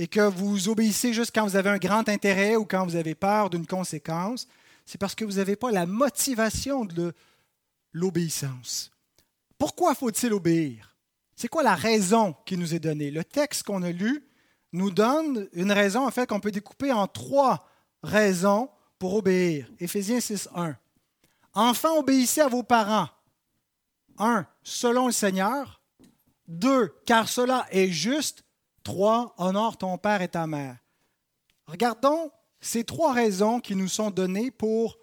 S1: et que vous obéissez juste quand vous avez un grand intérêt ou quand vous avez peur d'une conséquence, c'est parce que vous n'avez pas la motivation de l'obéissance. Pourquoi faut-il obéir? C'est quoi la raison qui nous est donnée? Le texte qu'on a lu nous donne une raison, en qu'on peut découper en trois raisons pour obéir. Éphésiens 6, 1. Enfants, obéissez à vos parents. 1. Selon le Seigneur. 2. Car cela est juste. 3. Honore ton père et ta mère. Regardons ces trois raisons qui nous sont données pour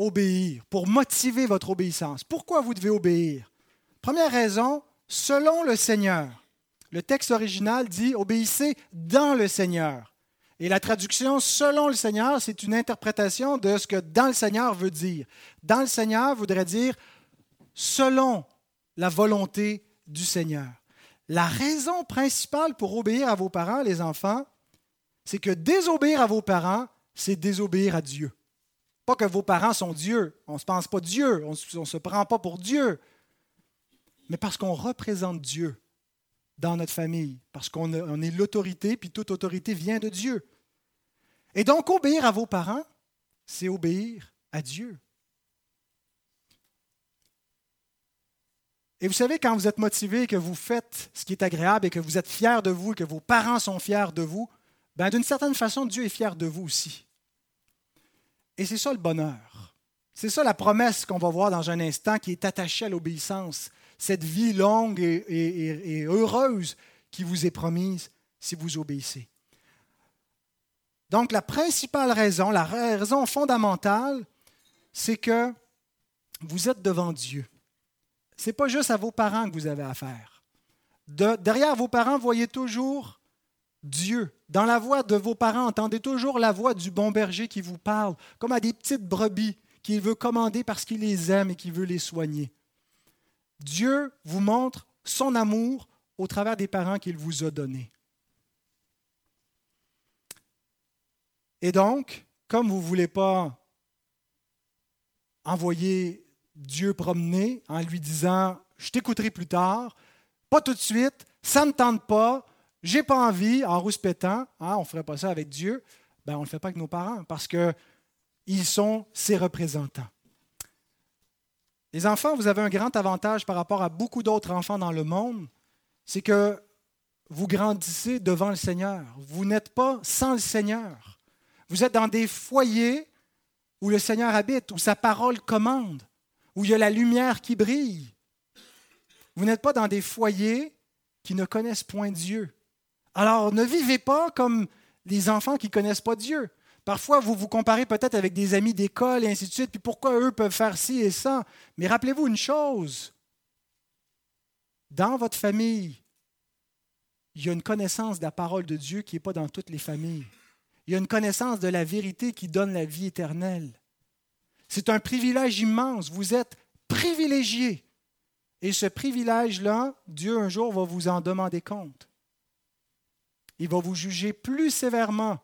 S1: obéir, pour motiver votre obéissance. Pourquoi vous devez obéir? Première raison, selon le Seigneur. Le texte original dit obéissez dans le Seigneur. Et la traduction selon le Seigneur, c'est une interprétation de ce que dans le Seigneur veut dire. Dans le Seigneur voudrait dire selon la volonté du Seigneur. La raison principale pour obéir à vos parents, les enfants, c'est que désobéir à vos parents, c'est désobéir à Dieu. Que vos parents sont Dieu, on ne se pense pas Dieu, on ne se prend pas pour Dieu, mais parce qu'on représente Dieu dans notre famille, parce qu'on est l'autorité, puis toute autorité vient de Dieu. Et donc, obéir à vos parents, c'est obéir à Dieu. Et vous savez, quand vous êtes motivé, que vous faites ce qui est agréable et que vous êtes fier de vous, que vos parents sont fiers de vous, ben, d'une certaine façon, Dieu est fier de vous aussi. Et c'est ça le bonheur. C'est ça la promesse qu'on va voir dans un instant qui est attachée à l'obéissance. Cette vie longue et, heureuse qui vous est promise si vous obéissez. Donc la principale raison, la raison fondamentale, c'est que vous êtes devant Dieu. Ce n'est pas juste à vos parents que vous avez affaire. De, derrière vos parents, voyez toujours Dieu. Dans la voix de vos parents, entendez toujours la voix du bon berger qui vous parle, comme à des petites brebis qu'il veut commander parce qu'il les aime et qu'il veut les soigner. Dieu vous montre son amour au travers des parents qu'il vous a donnés. Et donc, comme vous ne voulez pas envoyer Dieu promener en lui disant Je t'écouterai plus tard, pas tout de suite, ça ne tente pas, j'ai pas envie, en rouspétant, hein, on ne ferait pas ça avec Dieu, ben, on ne le fait pas avec nos parents parce qu'ils sont ses représentants. Les enfants, vous avez un grand avantage par rapport à beaucoup d'autres enfants dans le monde, c'est que vous grandissez devant le Seigneur. Vous n'êtes pas sans le Seigneur. Vous êtes dans des foyers où le Seigneur habite, où sa parole commande, où il y a la lumière qui brille. Vous n'êtes pas dans des foyers qui ne connaissent point Dieu. Alors ne vivez pas comme les enfants qui ne connaissent pas Dieu. Parfois, vous vous comparez peut-être avec des amis d'école et ainsi de suite, puis pourquoi eux peuvent faire ci et ça. Mais rappelez-vous une chose, dans votre famille, il y a une connaissance de la parole de Dieu qui n'est pas dans toutes les familles. Il y a une connaissance de la vérité qui donne la vie éternelle. C'est un privilège immense. Vous êtes privilégié. Et ce privilège-là, Dieu un jour va vous en demander compte. Il va vous juger plus sévèrement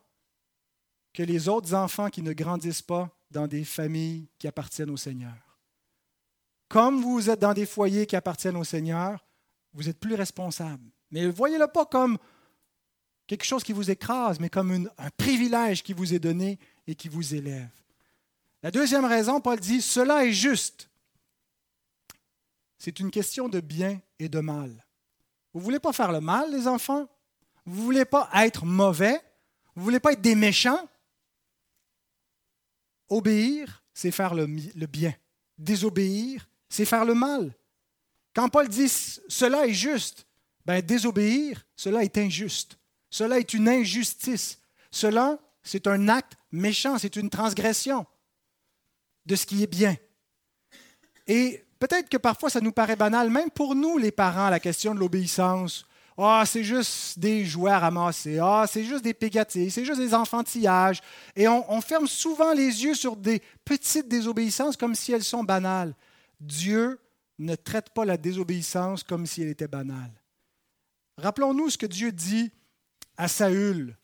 S1: que les autres enfants qui ne grandissent pas dans des familles qui appartiennent au Seigneur. Comme vous êtes dans des foyers qui appartiennent au Seigneur, vous êtes plus responsable. Mais voyez-le pas comme quelque chose qui vous écrase, mais comme un privilège qui vous est donné et qui vous élève. La deuxième raison, Paul dit, cela est juste. C'est une question de bien et de mal. Vous ne voulez pas faire le mal, les enfants? Vous ne voulez pas être mauvais? Vous ne voulez pas être des méchants? Obéir, c'est faire le, bien. Désobéir, c'est faire le mal. Quand Paul dit cela est juste, ben, désobéir, cela est injuste. Cela est une injustice. Cela, c'est un acte méchant, c'est une transgression de ce qui est bien. Et peut-être que parfois ça nous paraît banal, même pour nous les parents, la question de l'obéissance. Ah, c'est juste des jouets à. Ah, c'est juste des pégatilles. C'est juste des enfantillages. Et on, on, ferme souvent les yeux sur des petites désobéissances comme si elles sont banales. Dieu ne traite pas la désobéissance comme si elle était banale. Rappelons-nous ce que Dieu dit à Saül,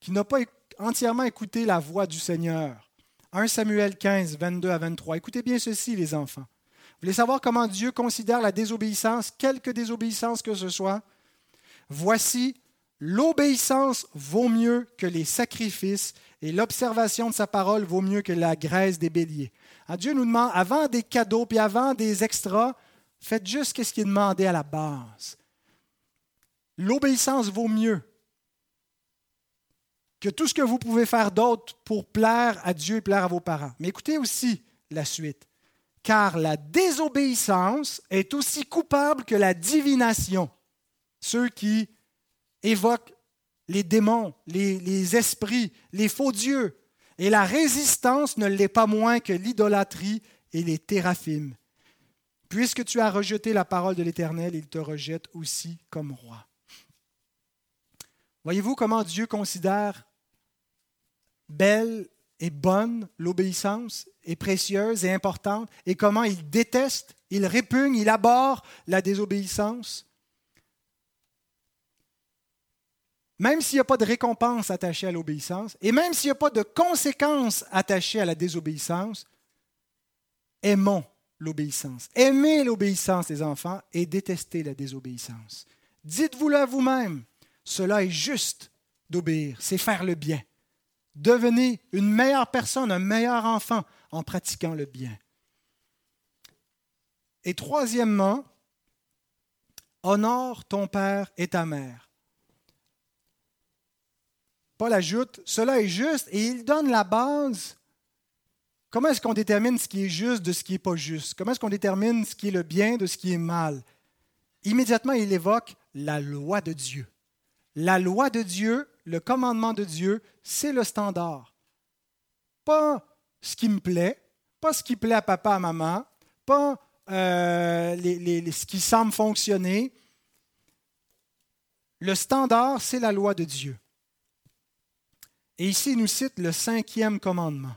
S1: qui n'a pas entièrement écouté la voix du Seigneur. 1 Samuel 15, 22 à 23. Écoutez bien ceci, les enfants. Vous voulez savoir comment Dieu considère la désobéissance, quelque désobéissance que ce soit? Voici, l'obéissance vaut mieux que les sacrifices et l'observation de sa parole vaut mieux que la graisse des béliers. Ah, Dieu nous demande, avant des cadeaux puis avant des extras, faites juste ce qui est demandé à la base. L'obéissance vaut mieux que tout ce que vous pouvez faire d'autre pour plaire à Dieu et plaire à vos parents. Mais écoutez aussi la suite. Car la désobéissance est aussi coupable que la divination. Ceux qui évoquent les démons, les, esprits, les faux dieux. Et la résistance ne l'est pas moins que l'idolâtrie et les théraphimes. Puisque tu as rejeté la parole de l'Éternel, il te rejette aussi comme roi. Voyez-vous comment Dieu considère belle et bonne l'obéissance, est précieuse et importante, et comment il déteste, il répugne, il abhorre la désobéissance? Même s'il n'y a pas de récompense attachée à l'obéissance, et même s'il n'y a pas de conséquences attachées à la désobéissance, aimons l'obéissance. Aimez l'obéissance des enfants et détestez la désobéissance. Dites-vous-le à vous-même, cela est juste d'obéir, c'est faire le bien. Devenez une meilleure personne, un meilleur enfant en pratiquant le bien. Et troisièmement, honore ton père et ta mère. Paul ajoute, cela est juste, et il donne la base. Comment est-ce qu'on détermine ce qui est juste de ce qui n'est pas juste? Comment est-ce qu'on détermine ce qui est le bien de ce qui est mal? Immédiatement, il évoque la loi de Dieu. La loi de Dieu le commandement de Dieu, c'est le standard. Pas ce qui me plaît, pas ce qui plaît à papa, à maman, pas euh, ce qui semble fonctionner. Le standard, c'est la loi de Dieu. Et ici, il nous cite le cinquième commandement.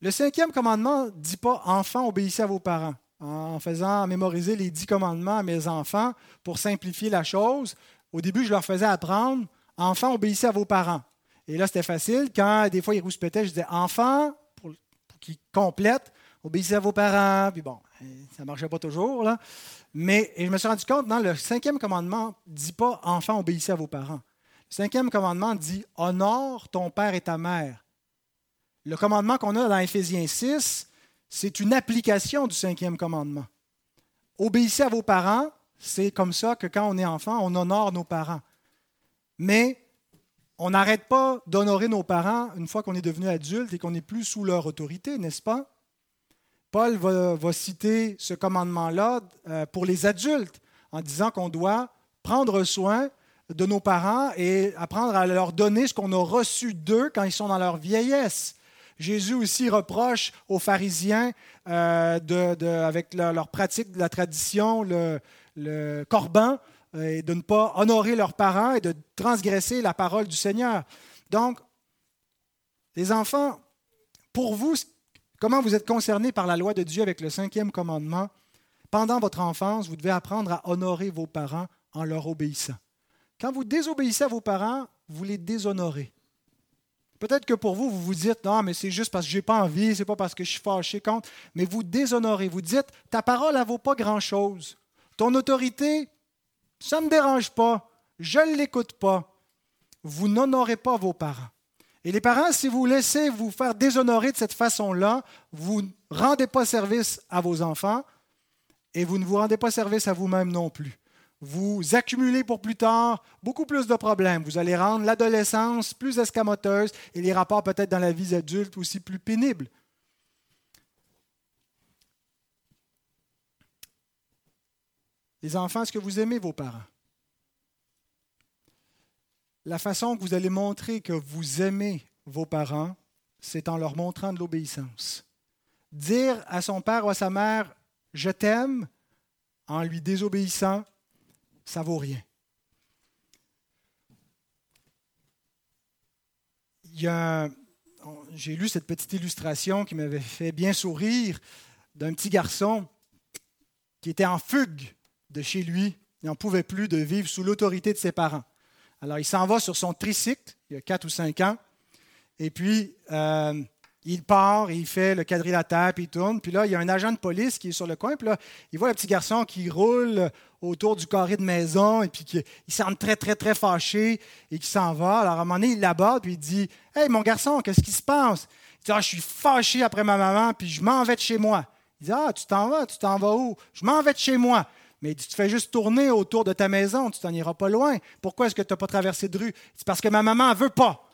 S1: Le cinquième commandement ne dit pas enfants, obéissez à vos parents. En faisant mémoriser les dix commandements à mes enfants pour simplifier la chose, au début, je leur faisais apprendre enfants, obéissez à vos parents. Et là, c'était facile. Quand des fois ils rouspétaient, je disais enfants, pour, qu'ils complètent, obéissez à vos parents. Puis bon, ça ne marchait pas toujours. Mais je me suis rendu compte, dans le cinquième commandement ne dit pas enfants, obéissez à vos parents. Le cinquième commandement dit honore ton père et ta mère. Le commandement qu'on a dans Éphésiens 6, c'est une application du cinquième commandement. Obéissez à vos parents, c'est comme ça que quand on est enfant, on honore nos parents. Mais on n'arrête pas d'honorer nos parents une fois qu'on est devenu adulte et qu'on n'est plus sous leur autorité, n'est-ce pas? Paul va, citer ce commandement-là euh, pour les adultes en disant qu'on doit prendre soin de nos parents et apprendre à leur donner ce qu'on a reçu d'eux quand ils sont dans leur vieillesse. Jésus aussi reproche aux pharisiens, euh, de, avec leur, pratique de la tradition, le, corban, euh, et de ne pas honorer leurs parents et de transgresser la parole du Seigneur. Donc, les enfants, pour vous, comment vous êtes concernés par la loi de Dieu avec le cinquième commandement? Pendant votre enfance, vous devez apprendre à honorer vos parents en leur obéissant. Quand vous désobéissez à vos parents, vous les déshonorez. Peut-être que pour vous, vous vous dites, non, mais c'est juste parce que je n'ai pas envie, c'est pas parce que je suis fâché contre, mais vous déshonorez. Vous dites, ta parole, elle vaut pas grand-chose. Ton autorité, ça ne me dérange pas, je ne l'écoute pas. Vous n'honorez pas vos parents. Et les parents, si vous laissez vous faire déshonorer de cette façon-là, vous ne rendez pas service à vos enfants et vous ne vous rendez pas service à vous-même non plus vous accumulez pour plus tard beaucoup plus de problèmes. Vous allez rendre l'adolescence plus escamoteuse et les rapports peut-être dans la vie adulte aussi plus pénibles. Les enfants, est-ce que vous aimez vos parents? La façon que vous allez montrer que vous aimez vos parents, c'est en leur montrant de l'obéissance. Dire à son père ou à sa mère, je t'aime, en lui désobéissant, ça vaut rien. j'ai lu cette petite illustration qui m'avait fait bien sourire d'un petit garçon qui était en fugue de chez lui. Il n'en pouvait plus de vivre sous l'autorité de ses parents. Alors il s'en va sur son tricycle, il y a 4 ou 5 ans, et puis euh, il part, il fait le quadrilatère, puis il tourne. Puis là, il y a un agent de police qui est sur le coin. Puis là, il voit le petit garçon qui roule autour du carré de maison et puis il semble très, très, très fâché et qui s'en va. Alors, à un moment donné, il l'aborde puis il dit Hey, mon garçon, qu'est-ce qui se passe Il dit ah, Je suis fâché après ma maman, puis je m'en vais de chez moi. Il dit Ah, tu t'en vas, tu t'en vas où? Je m'en vais de chez moi. Mais tu fais juste tourner autour de ta maison, tu t'en iras pas loin. Pourquoi est-ce que tu n'as pas traversé de rue C'est parce que ma maman ne veut pas.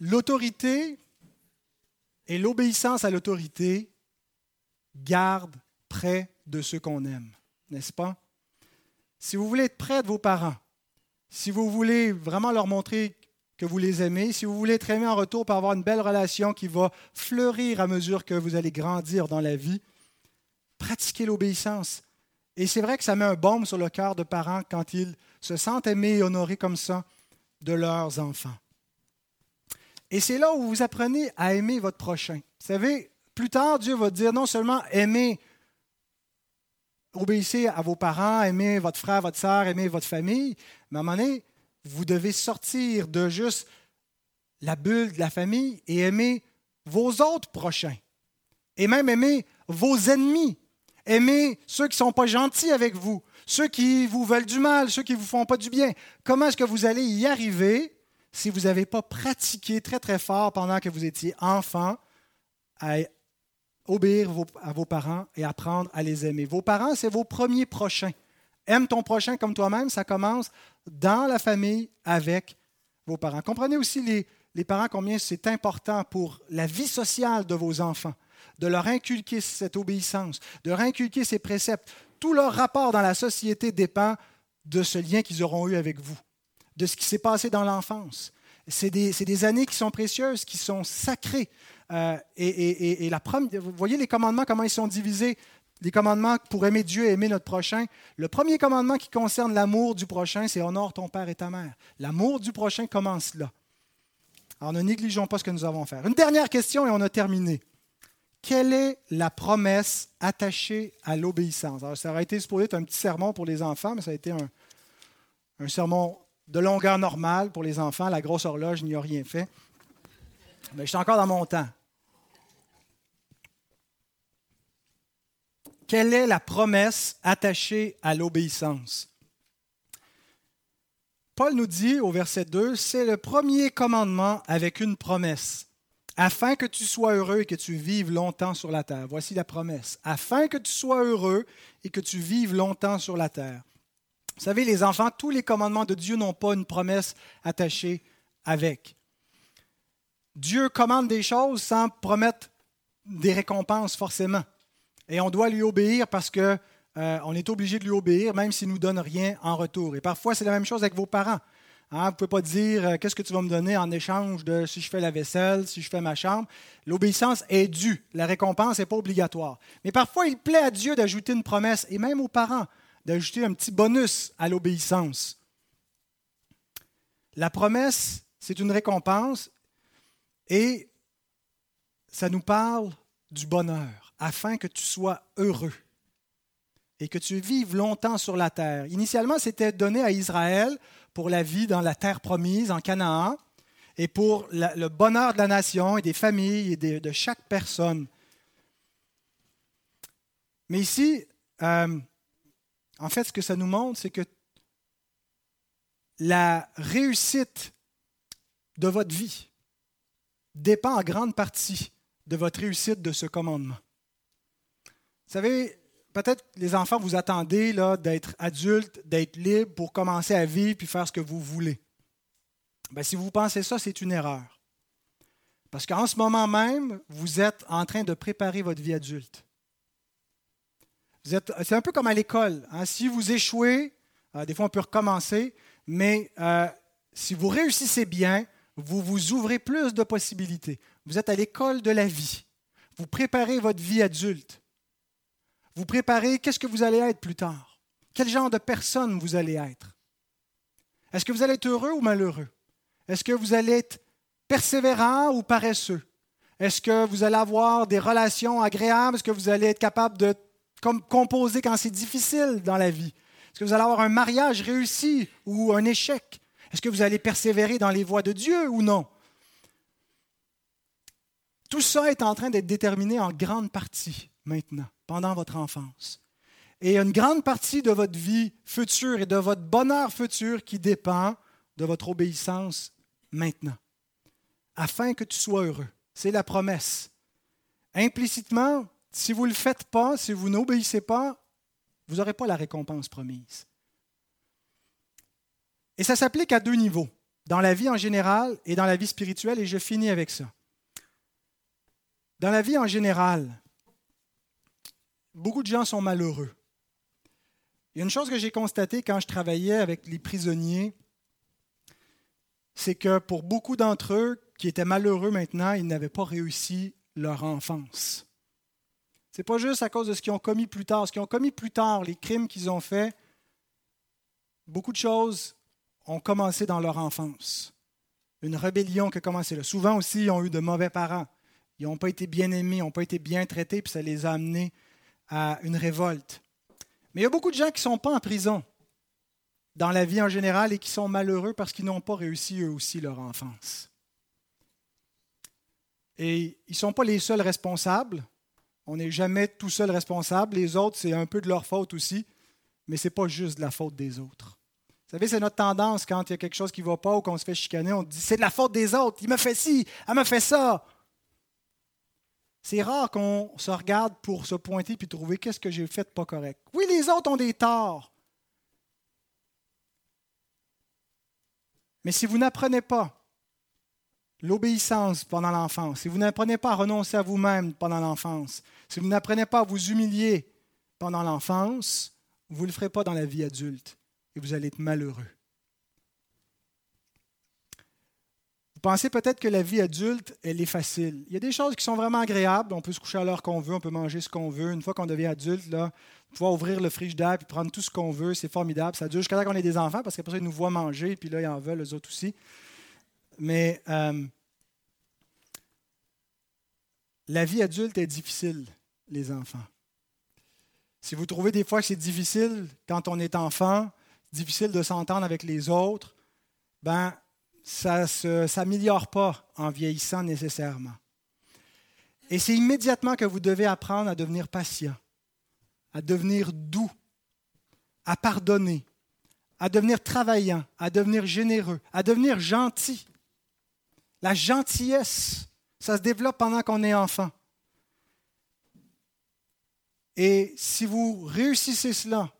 S1: L'autorité et l'obéissance à l'autorité gardent près de ceux qu'on aime, n'est-ce pas? Si vous voulez être près de vos parents, si vous voulez vraiment leur montrer que vous les aimez, si vous voulez être aimé en retour pour avoir une belle relation qui va fleurir à mesure que vous allez grandir dans la vie, pratiquez l'obéissance. Et c'est vrai que ça met un baume sur le cœur de parents quand ils se sentent aimés et honorés comme ça de leurs enfants. Et c'est là où vous apprenez à aimer votre prochain. Vous savez, plus tard, Dieu va dire non seulement aimer, obéissez à vos parents, aimez votre frère, votre sœur, aimez votre famille, mais à un moment donné, vous devez sortir de juste la bulle de la famille et aimer vos autres prochains. Et même aimer vos ennemis. Aimer ceux qui ne sont pas gentils avec vous, ceux qui vous veulent du mal, ceux qui ne vous font pas du bien. Comment est-ce que vous allez y arriver si vous n'avez pas pratiqué très très fort pendant que vous étiez enfant à obéir à vos parents et apprendre à les aimer. Vos parents, c'est vos premiers prochains. Aime ton prochain comme toi-même, ça commence dans la famille avec vos parents. Comprenez aussi les, les parents combien c'est important pour la vie sociale de vos enfants, de leur inculquer cette obéissance, de leur inculquer ces préceptes. Tout leur rapport dans la société dépend de ce lien qu'ils auront eu avec vous de ce qui s'est passé dans l'enfance. C'est des, années qui sont précieuses, qui sont sacrées. Euh, et, la vous voyez les commandements, comment ils sont divisés les commandements pour aimer Dieu et aimer notre prochain, le premier commandement qui concerne l'amour du prochain, c'est honore ton père et ta mère. L'amour du prochain commence là. Alors ne négligeons pas ce que nous avons à faire. Une dernière question et on a terminé. Quelle est la promesse attachée à l'obéissance? Alors, ça aurait été supposé être un petit sermon pour les enfants, mais ça a été un, un sermon de longueur normale pour les enfants. La grosse horloge n'y a rien fait. Mais je suis encore dans mon temps. Quelle est la promesse attachée à l'obéissance? Paul nous dit au verset 2, c'est le premier commandement avec une promesse, afin que tu sois heureux et que tu vives longtemps sur la terre. Voici la promesse, afin que tu sois heureux et que tu vives longtemps sur la terre. Vous savez, les enfants, tous les commandements de Dieu n'ont pas une promesse attachée avec. Dieu commande des choses sans promettre des récompenses forcément. Et on doit lui obéir parce que euh, on est obligé de lui obéir, même s'il ne nous donne rien en retour. Et parfois, c'est la même chose avec vos parents. Hein, vous ne pouvez pas dire euh, qu'est-ce que tu vas me donner en échange de si je fais la vaisselle, si je fais ma chambre. L'obéissance est due. La récompense n'est pas obligatoire. Mais parfois, il plaît à Dieu d'ajouter une promesse, et même aux parents, d'ajouter un petit bonus à l'obéissance. La promesse, c'est une récompense et ça nous parle du bonheur, afin que tu sois heureux et que tu vives longtemps sur la terre. Initialement, c'était donné à Israël pour la vie dans la terre promise, en Canaan, et pour le bonheur de la nation et des familles et de, chaque personne. Mais ici, euh, en fait, ce que ça nous montre, c'est que la réussite de votre vie dépend en grande partie de votre réussite de ce commandement. Vous savez, peut-être les enfants, vous attendez là, d'être adultes, d'être libres pour commencer à vivre puis faire ce que vous voulez. Ben, si vous pensez ça, c'est une erreur. Parce qu'en ce moment même, vous êtes en train de préparer votre vie adulte c'est un peu comme à l'école. Hein. Si vous échouez, euh, des fois on peut recommencer, mais euh, si vous réussissez bien, vous vous ouvrez plus de possibilités. Vous êtes à l'école de la vie. Vous préparez votre vie adulte. Vous préparez qu'est-ce que vous allez être plus tard? Quel genre de personne vous allez être? Est-ce que vous allez être heureux ou malheureux? Est-ce que vous allez être persévérant ou paresseux? Est-ce que vous allez avoir des relations agréables? Est-ce que vous allez être capable de comme composer quand c'est difficile dans la vie? Est-ce que vous allez avoir un mariage réussi ou un échec? Est-ce que vous allez persévérer dans les voies de Dieu ou non? Tout ça est en train d'être déterminé en grande partie maintenant, pendant votre enfance. Et une grande partie de votre vie future et de votre bonheur futur qui dépend de votre obéissance maintenant, afin que tu sois heureux. C'est la promesse. Implicitement, si vous ne le faites pas, si vous n'obéissez pas, vous n'aurez pas la récompense promise. Et ça s'applique à deux niveaux, dans la vie en général et dans la vie spirituelle, et je finis avec ça. Dans la vie en général, beaucoup de gens sont malheureux. Il y a une chose que j'ai constatée quand je travaillais avec les prisonniers, c'est que pour beaucoup d'entre eux qui étaient malheureux maintenant, ils n'avaient pas réussi leur enfance. Ce n'est pas juste à cause de ce qu'ils ont commis plus tard. Ce qu'ils ont commis plus tard, les crimes qu'ils ont faits, beaucoup de choses ont commencé dans leur enfance. Une rébellion qui a commencé là. Souvent aussi, ils ont eu de mauvais parents. Ils n'ont pas été bien aimés, ils n'ont pas été bien traités, puis ça les a amenés à une révolte. Mais il y a beaucoup de gens qui ne sont pas en prison dans la vie en général et qui sont malheureux parce qu'ils n'ont pas réussi eux aussi leur enfance. Et ils ne sont pas les seuls responsables. On n'est jamais tout seul responsable. Les autres, c'est un peu de leur faute aussi, mais ce n'est pas juste de la faute des autres. Vous savez, c'est notre tendance quand il y a quelque chose qui ne va pas ou qu'on se fait chicaner, on dit c'est de la faute des autres. Il me fait ci, elle me fait ça. C'est rare qu'on se regarde pour se pointer puis trouver qu'est-ce que j'ai fait de pas correct. Oui, les autres ont des torts. Mais si vous n'apprenez pas l'obéissance pendant l'enfance, si vous n'apprenez pas à renoncer à vous-même pendant l'enfance, si vous n'apprenez pas à vous humilier pendant l'enfance, vous ne le ferez pas dans la vie adulte et vous allez être malheureux. Vous pensez peut-être que la vie adulte, elle est facile. Il y a des choses qui sont vraiment agréables. On peut se coucher à l'heure qu'on veut, on peut manger ce qu'on veut. Une fois qu'on devient adulte, là, pouvoir ouvrir le frigidaire et prendre tout ce qu'on veut, c'est formidable. Ça dure jusqu'à temps qu'on ait des enfants parce qu'après ça, ils nous voient manger puis là, ils en veulent, eux autres aussi. Mais euh, la vie adulte est difficile, les enfants. Si vous trouvez des fois que c'est difficile quand on est enfant, difficile de s'entendre avec les autres, ben ça ne s'améliore pas en vieillissant nécessairement. Et c'est immédiatement que vous devez apprendre à devenir patient, à devenir doux, à pardonner, à devenir travaillant, à devenir généreux, à devenir gentil. La gentillesse, ça se développe pendant qu'on est enfant. Et si vous réussissez cela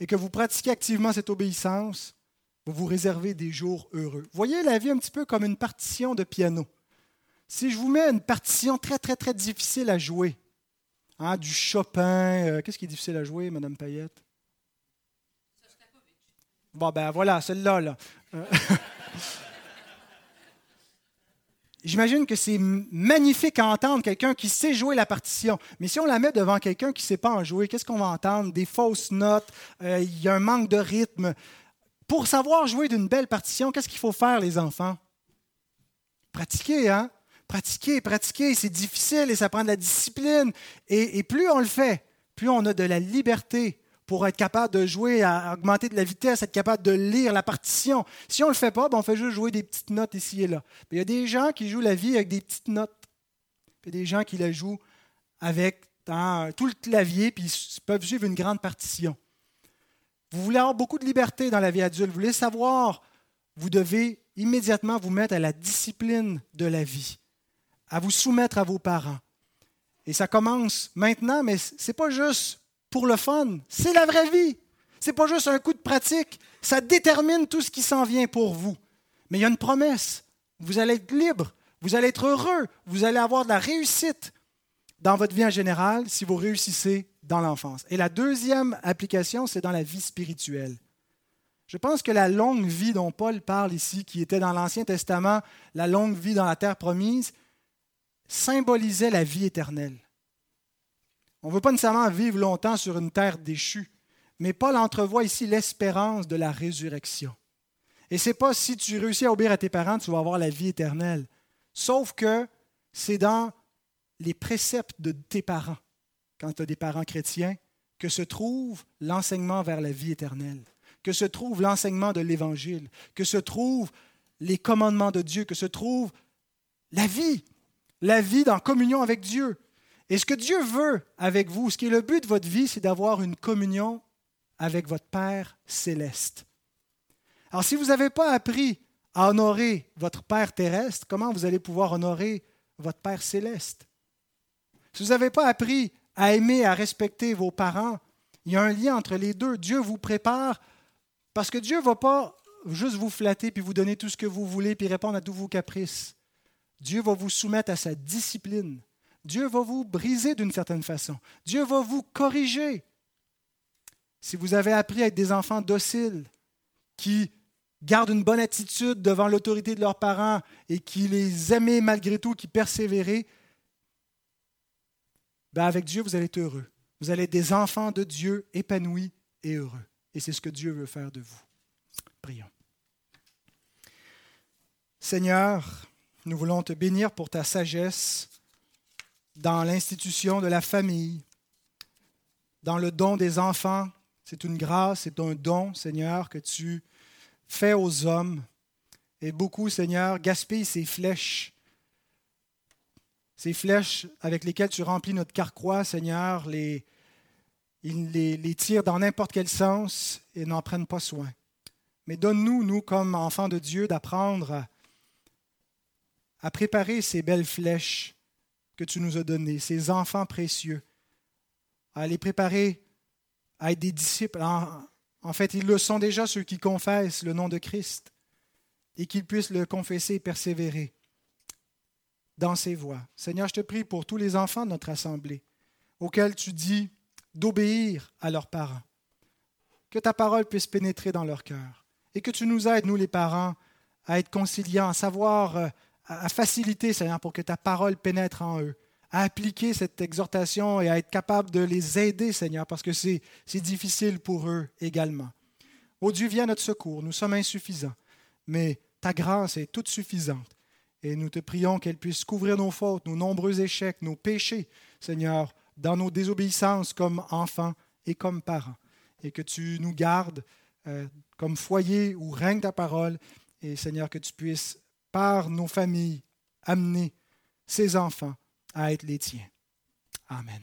S1: et que vous pratiquez activement cette obéissance, vous vous réservez des jours heureux. Voyez la vie un petit peu comme une partition de piano. Si je vous mets une partition très, très, très difficile à jouer, hein, du Chopin, euh, qu'est-ce qui est difficile à jouer, Madame Payette? Bon, ben voilà, celle-là. Là. Euh, J'imagine que c'est magnifique à entendre quelqu'un qui sait jouer la partition. Mais si on la met devant quelqu'un qui ne sait pas en jouer, qu'est-ce qu'on va entendre? Des fausses notes, euh, il y a un manque de rythme. Pour savoir jouer d'une belle partition, qu'est-ce qu'il faut faire, les enfants? Pratiquer, hein? Pratiquer, pratiquer. C'est difficile et ça prend de la discipline. Et, et plus on le fait, plus on a de la liberté pour être capable de jouer, à augmenter de la vitesse, être capable de lire la partition. Si on ne le fait pas, ben, on fait juste jouer des petites notes ici et là. il y a des gens qui jouent la vie avec des petites notes. il y a des gens qui la jouent avec tout le clavier, puis ils peuvent suivre une grande partition. Vous voulez avoir beaucoup de liberté dans la vie adulte, vous voulez savoir, vous devez immédiatement vous mettre à la discipline de la vie, à vous soumettre à vos parents. Et ça commence maintenant, mais ce n'est pas juste pour le fun. C'est la vraie vie. Ce n'est pas juste un coup de pratique. Ça détermine tout ce qui s'en vient pour vous. Mais il y a une promesse. Vous allez être libre. Vous allez être heureux. Vous allez avoir de la réussite dans votre vie en général si vous réussissez dans l'enfance. Et la deuxième application, c'est dans la vie spirituelle. Je pense que la longue vie dont Paul parle ici, qui était dans l'Ancien Testament, la longue vie dans la terre promise, symbolisait la vie éternelle. On ne veut pas nécessairement vivre longtemps sur une terre déchue, mais Paul entrevoit ici l'espérance de la résurrection. Et ce n'est pas si tu réussis à obéir à tes parents, tu vas avoir la vie éternelle. Sauf que c'est dans les préceptes de tes parents, quand tu as des parents chrétiens, que se trouve l'enseignement vers la vie éternelle, que se trouve l'enseignement de l'Évangile, que se trouvent les commandements de Dieu, que se trouve la vie, la vie dans communion avec Dieu. Et ce que Dieu veut avec vous, ce qui est le but de votre vie, c'est d'avoir une communion avec votre Père céleste. Alors si vous n'avez pas appris à honorer votre Père terrestre, comment vous allez pouvoir honorer votre Père céleste? Si vous n'avez pas appris à aimer, à respecter vos parents, il y a un lien entre les deux. Dieu vous prépare parce que Dieu ne va pas juste vous flatter puis vous donner tout ce que vous voulez puis répondre à tous vos caprices. Dieu va vous soumettre à sa discipline. Dieu va vous briser d'une certaine façon. Dieu va vous corriger. Si vous avez appris à être des enfants dociles, qui gardent une bonne attitude devant l'autorité de leurs parents et qui les aimaient malgré tout, qui persévéraient, ben avec Dieu, vous allez être heureux. Vous allez être des enfants de Dieu épanouis et heureux. Et c'est ce que Dieu veut faire de vous. Prions. Seigneur, nous voulons te bénir pour ta sagesse dans l'institution de la famille, dans le don des enfants. C'est une grâce, c'est un don, Seigneur, que tu fais aux hommes. Et beaucoup, Seigneur, gaspillent ces flèches, ces flèches avec lesquelles tu remplis notre carquois, Seigneur, les, ils les, les tirent dans n'importe quel sens et n'en prennent pas soin. Mais donne-nous, nous, comme enfants de Dieu, d'apprendre à préparer ces belles flèches que tu nous as donnés, ces enfants précieux, à les préparer à être des disciples. En, fait, ils le sont déjà ceux qui confessent le nom de Christ et qu'ils puissent le confesser et persévérer dans ses voies. Seigneur, je te prie pour tous les enfants de notre assemblée auxquels tu dis d'obéir à leurs parents. Que ta parole puisse pénétrer dans leur cœur et que tu nous aides, nous les parents, à être conciliants, à savoir, euh, à faciliter, Seigneur, pour que ta parole pénètre en eux, à appliquer cette exhortation et à être capable de les aider, Seigneur, parce que c'est difficile pour eux également. Ô Dieu, viens à notre secours, nous sommes insuffisants, mais ta grâce est toute suffisante. Et nous te prions qu'elle puisse couvrir nos fautes, nos nombreux échecs, nos péchés, Seigneur, dans nos désobéissances comme enfants et comme parents. Et que tu nous gardes euh, comme foyer où règne ta parole. Et Seigneur, que tu puisses, par nos familles, amener ces enfants à être les tiens. Amen.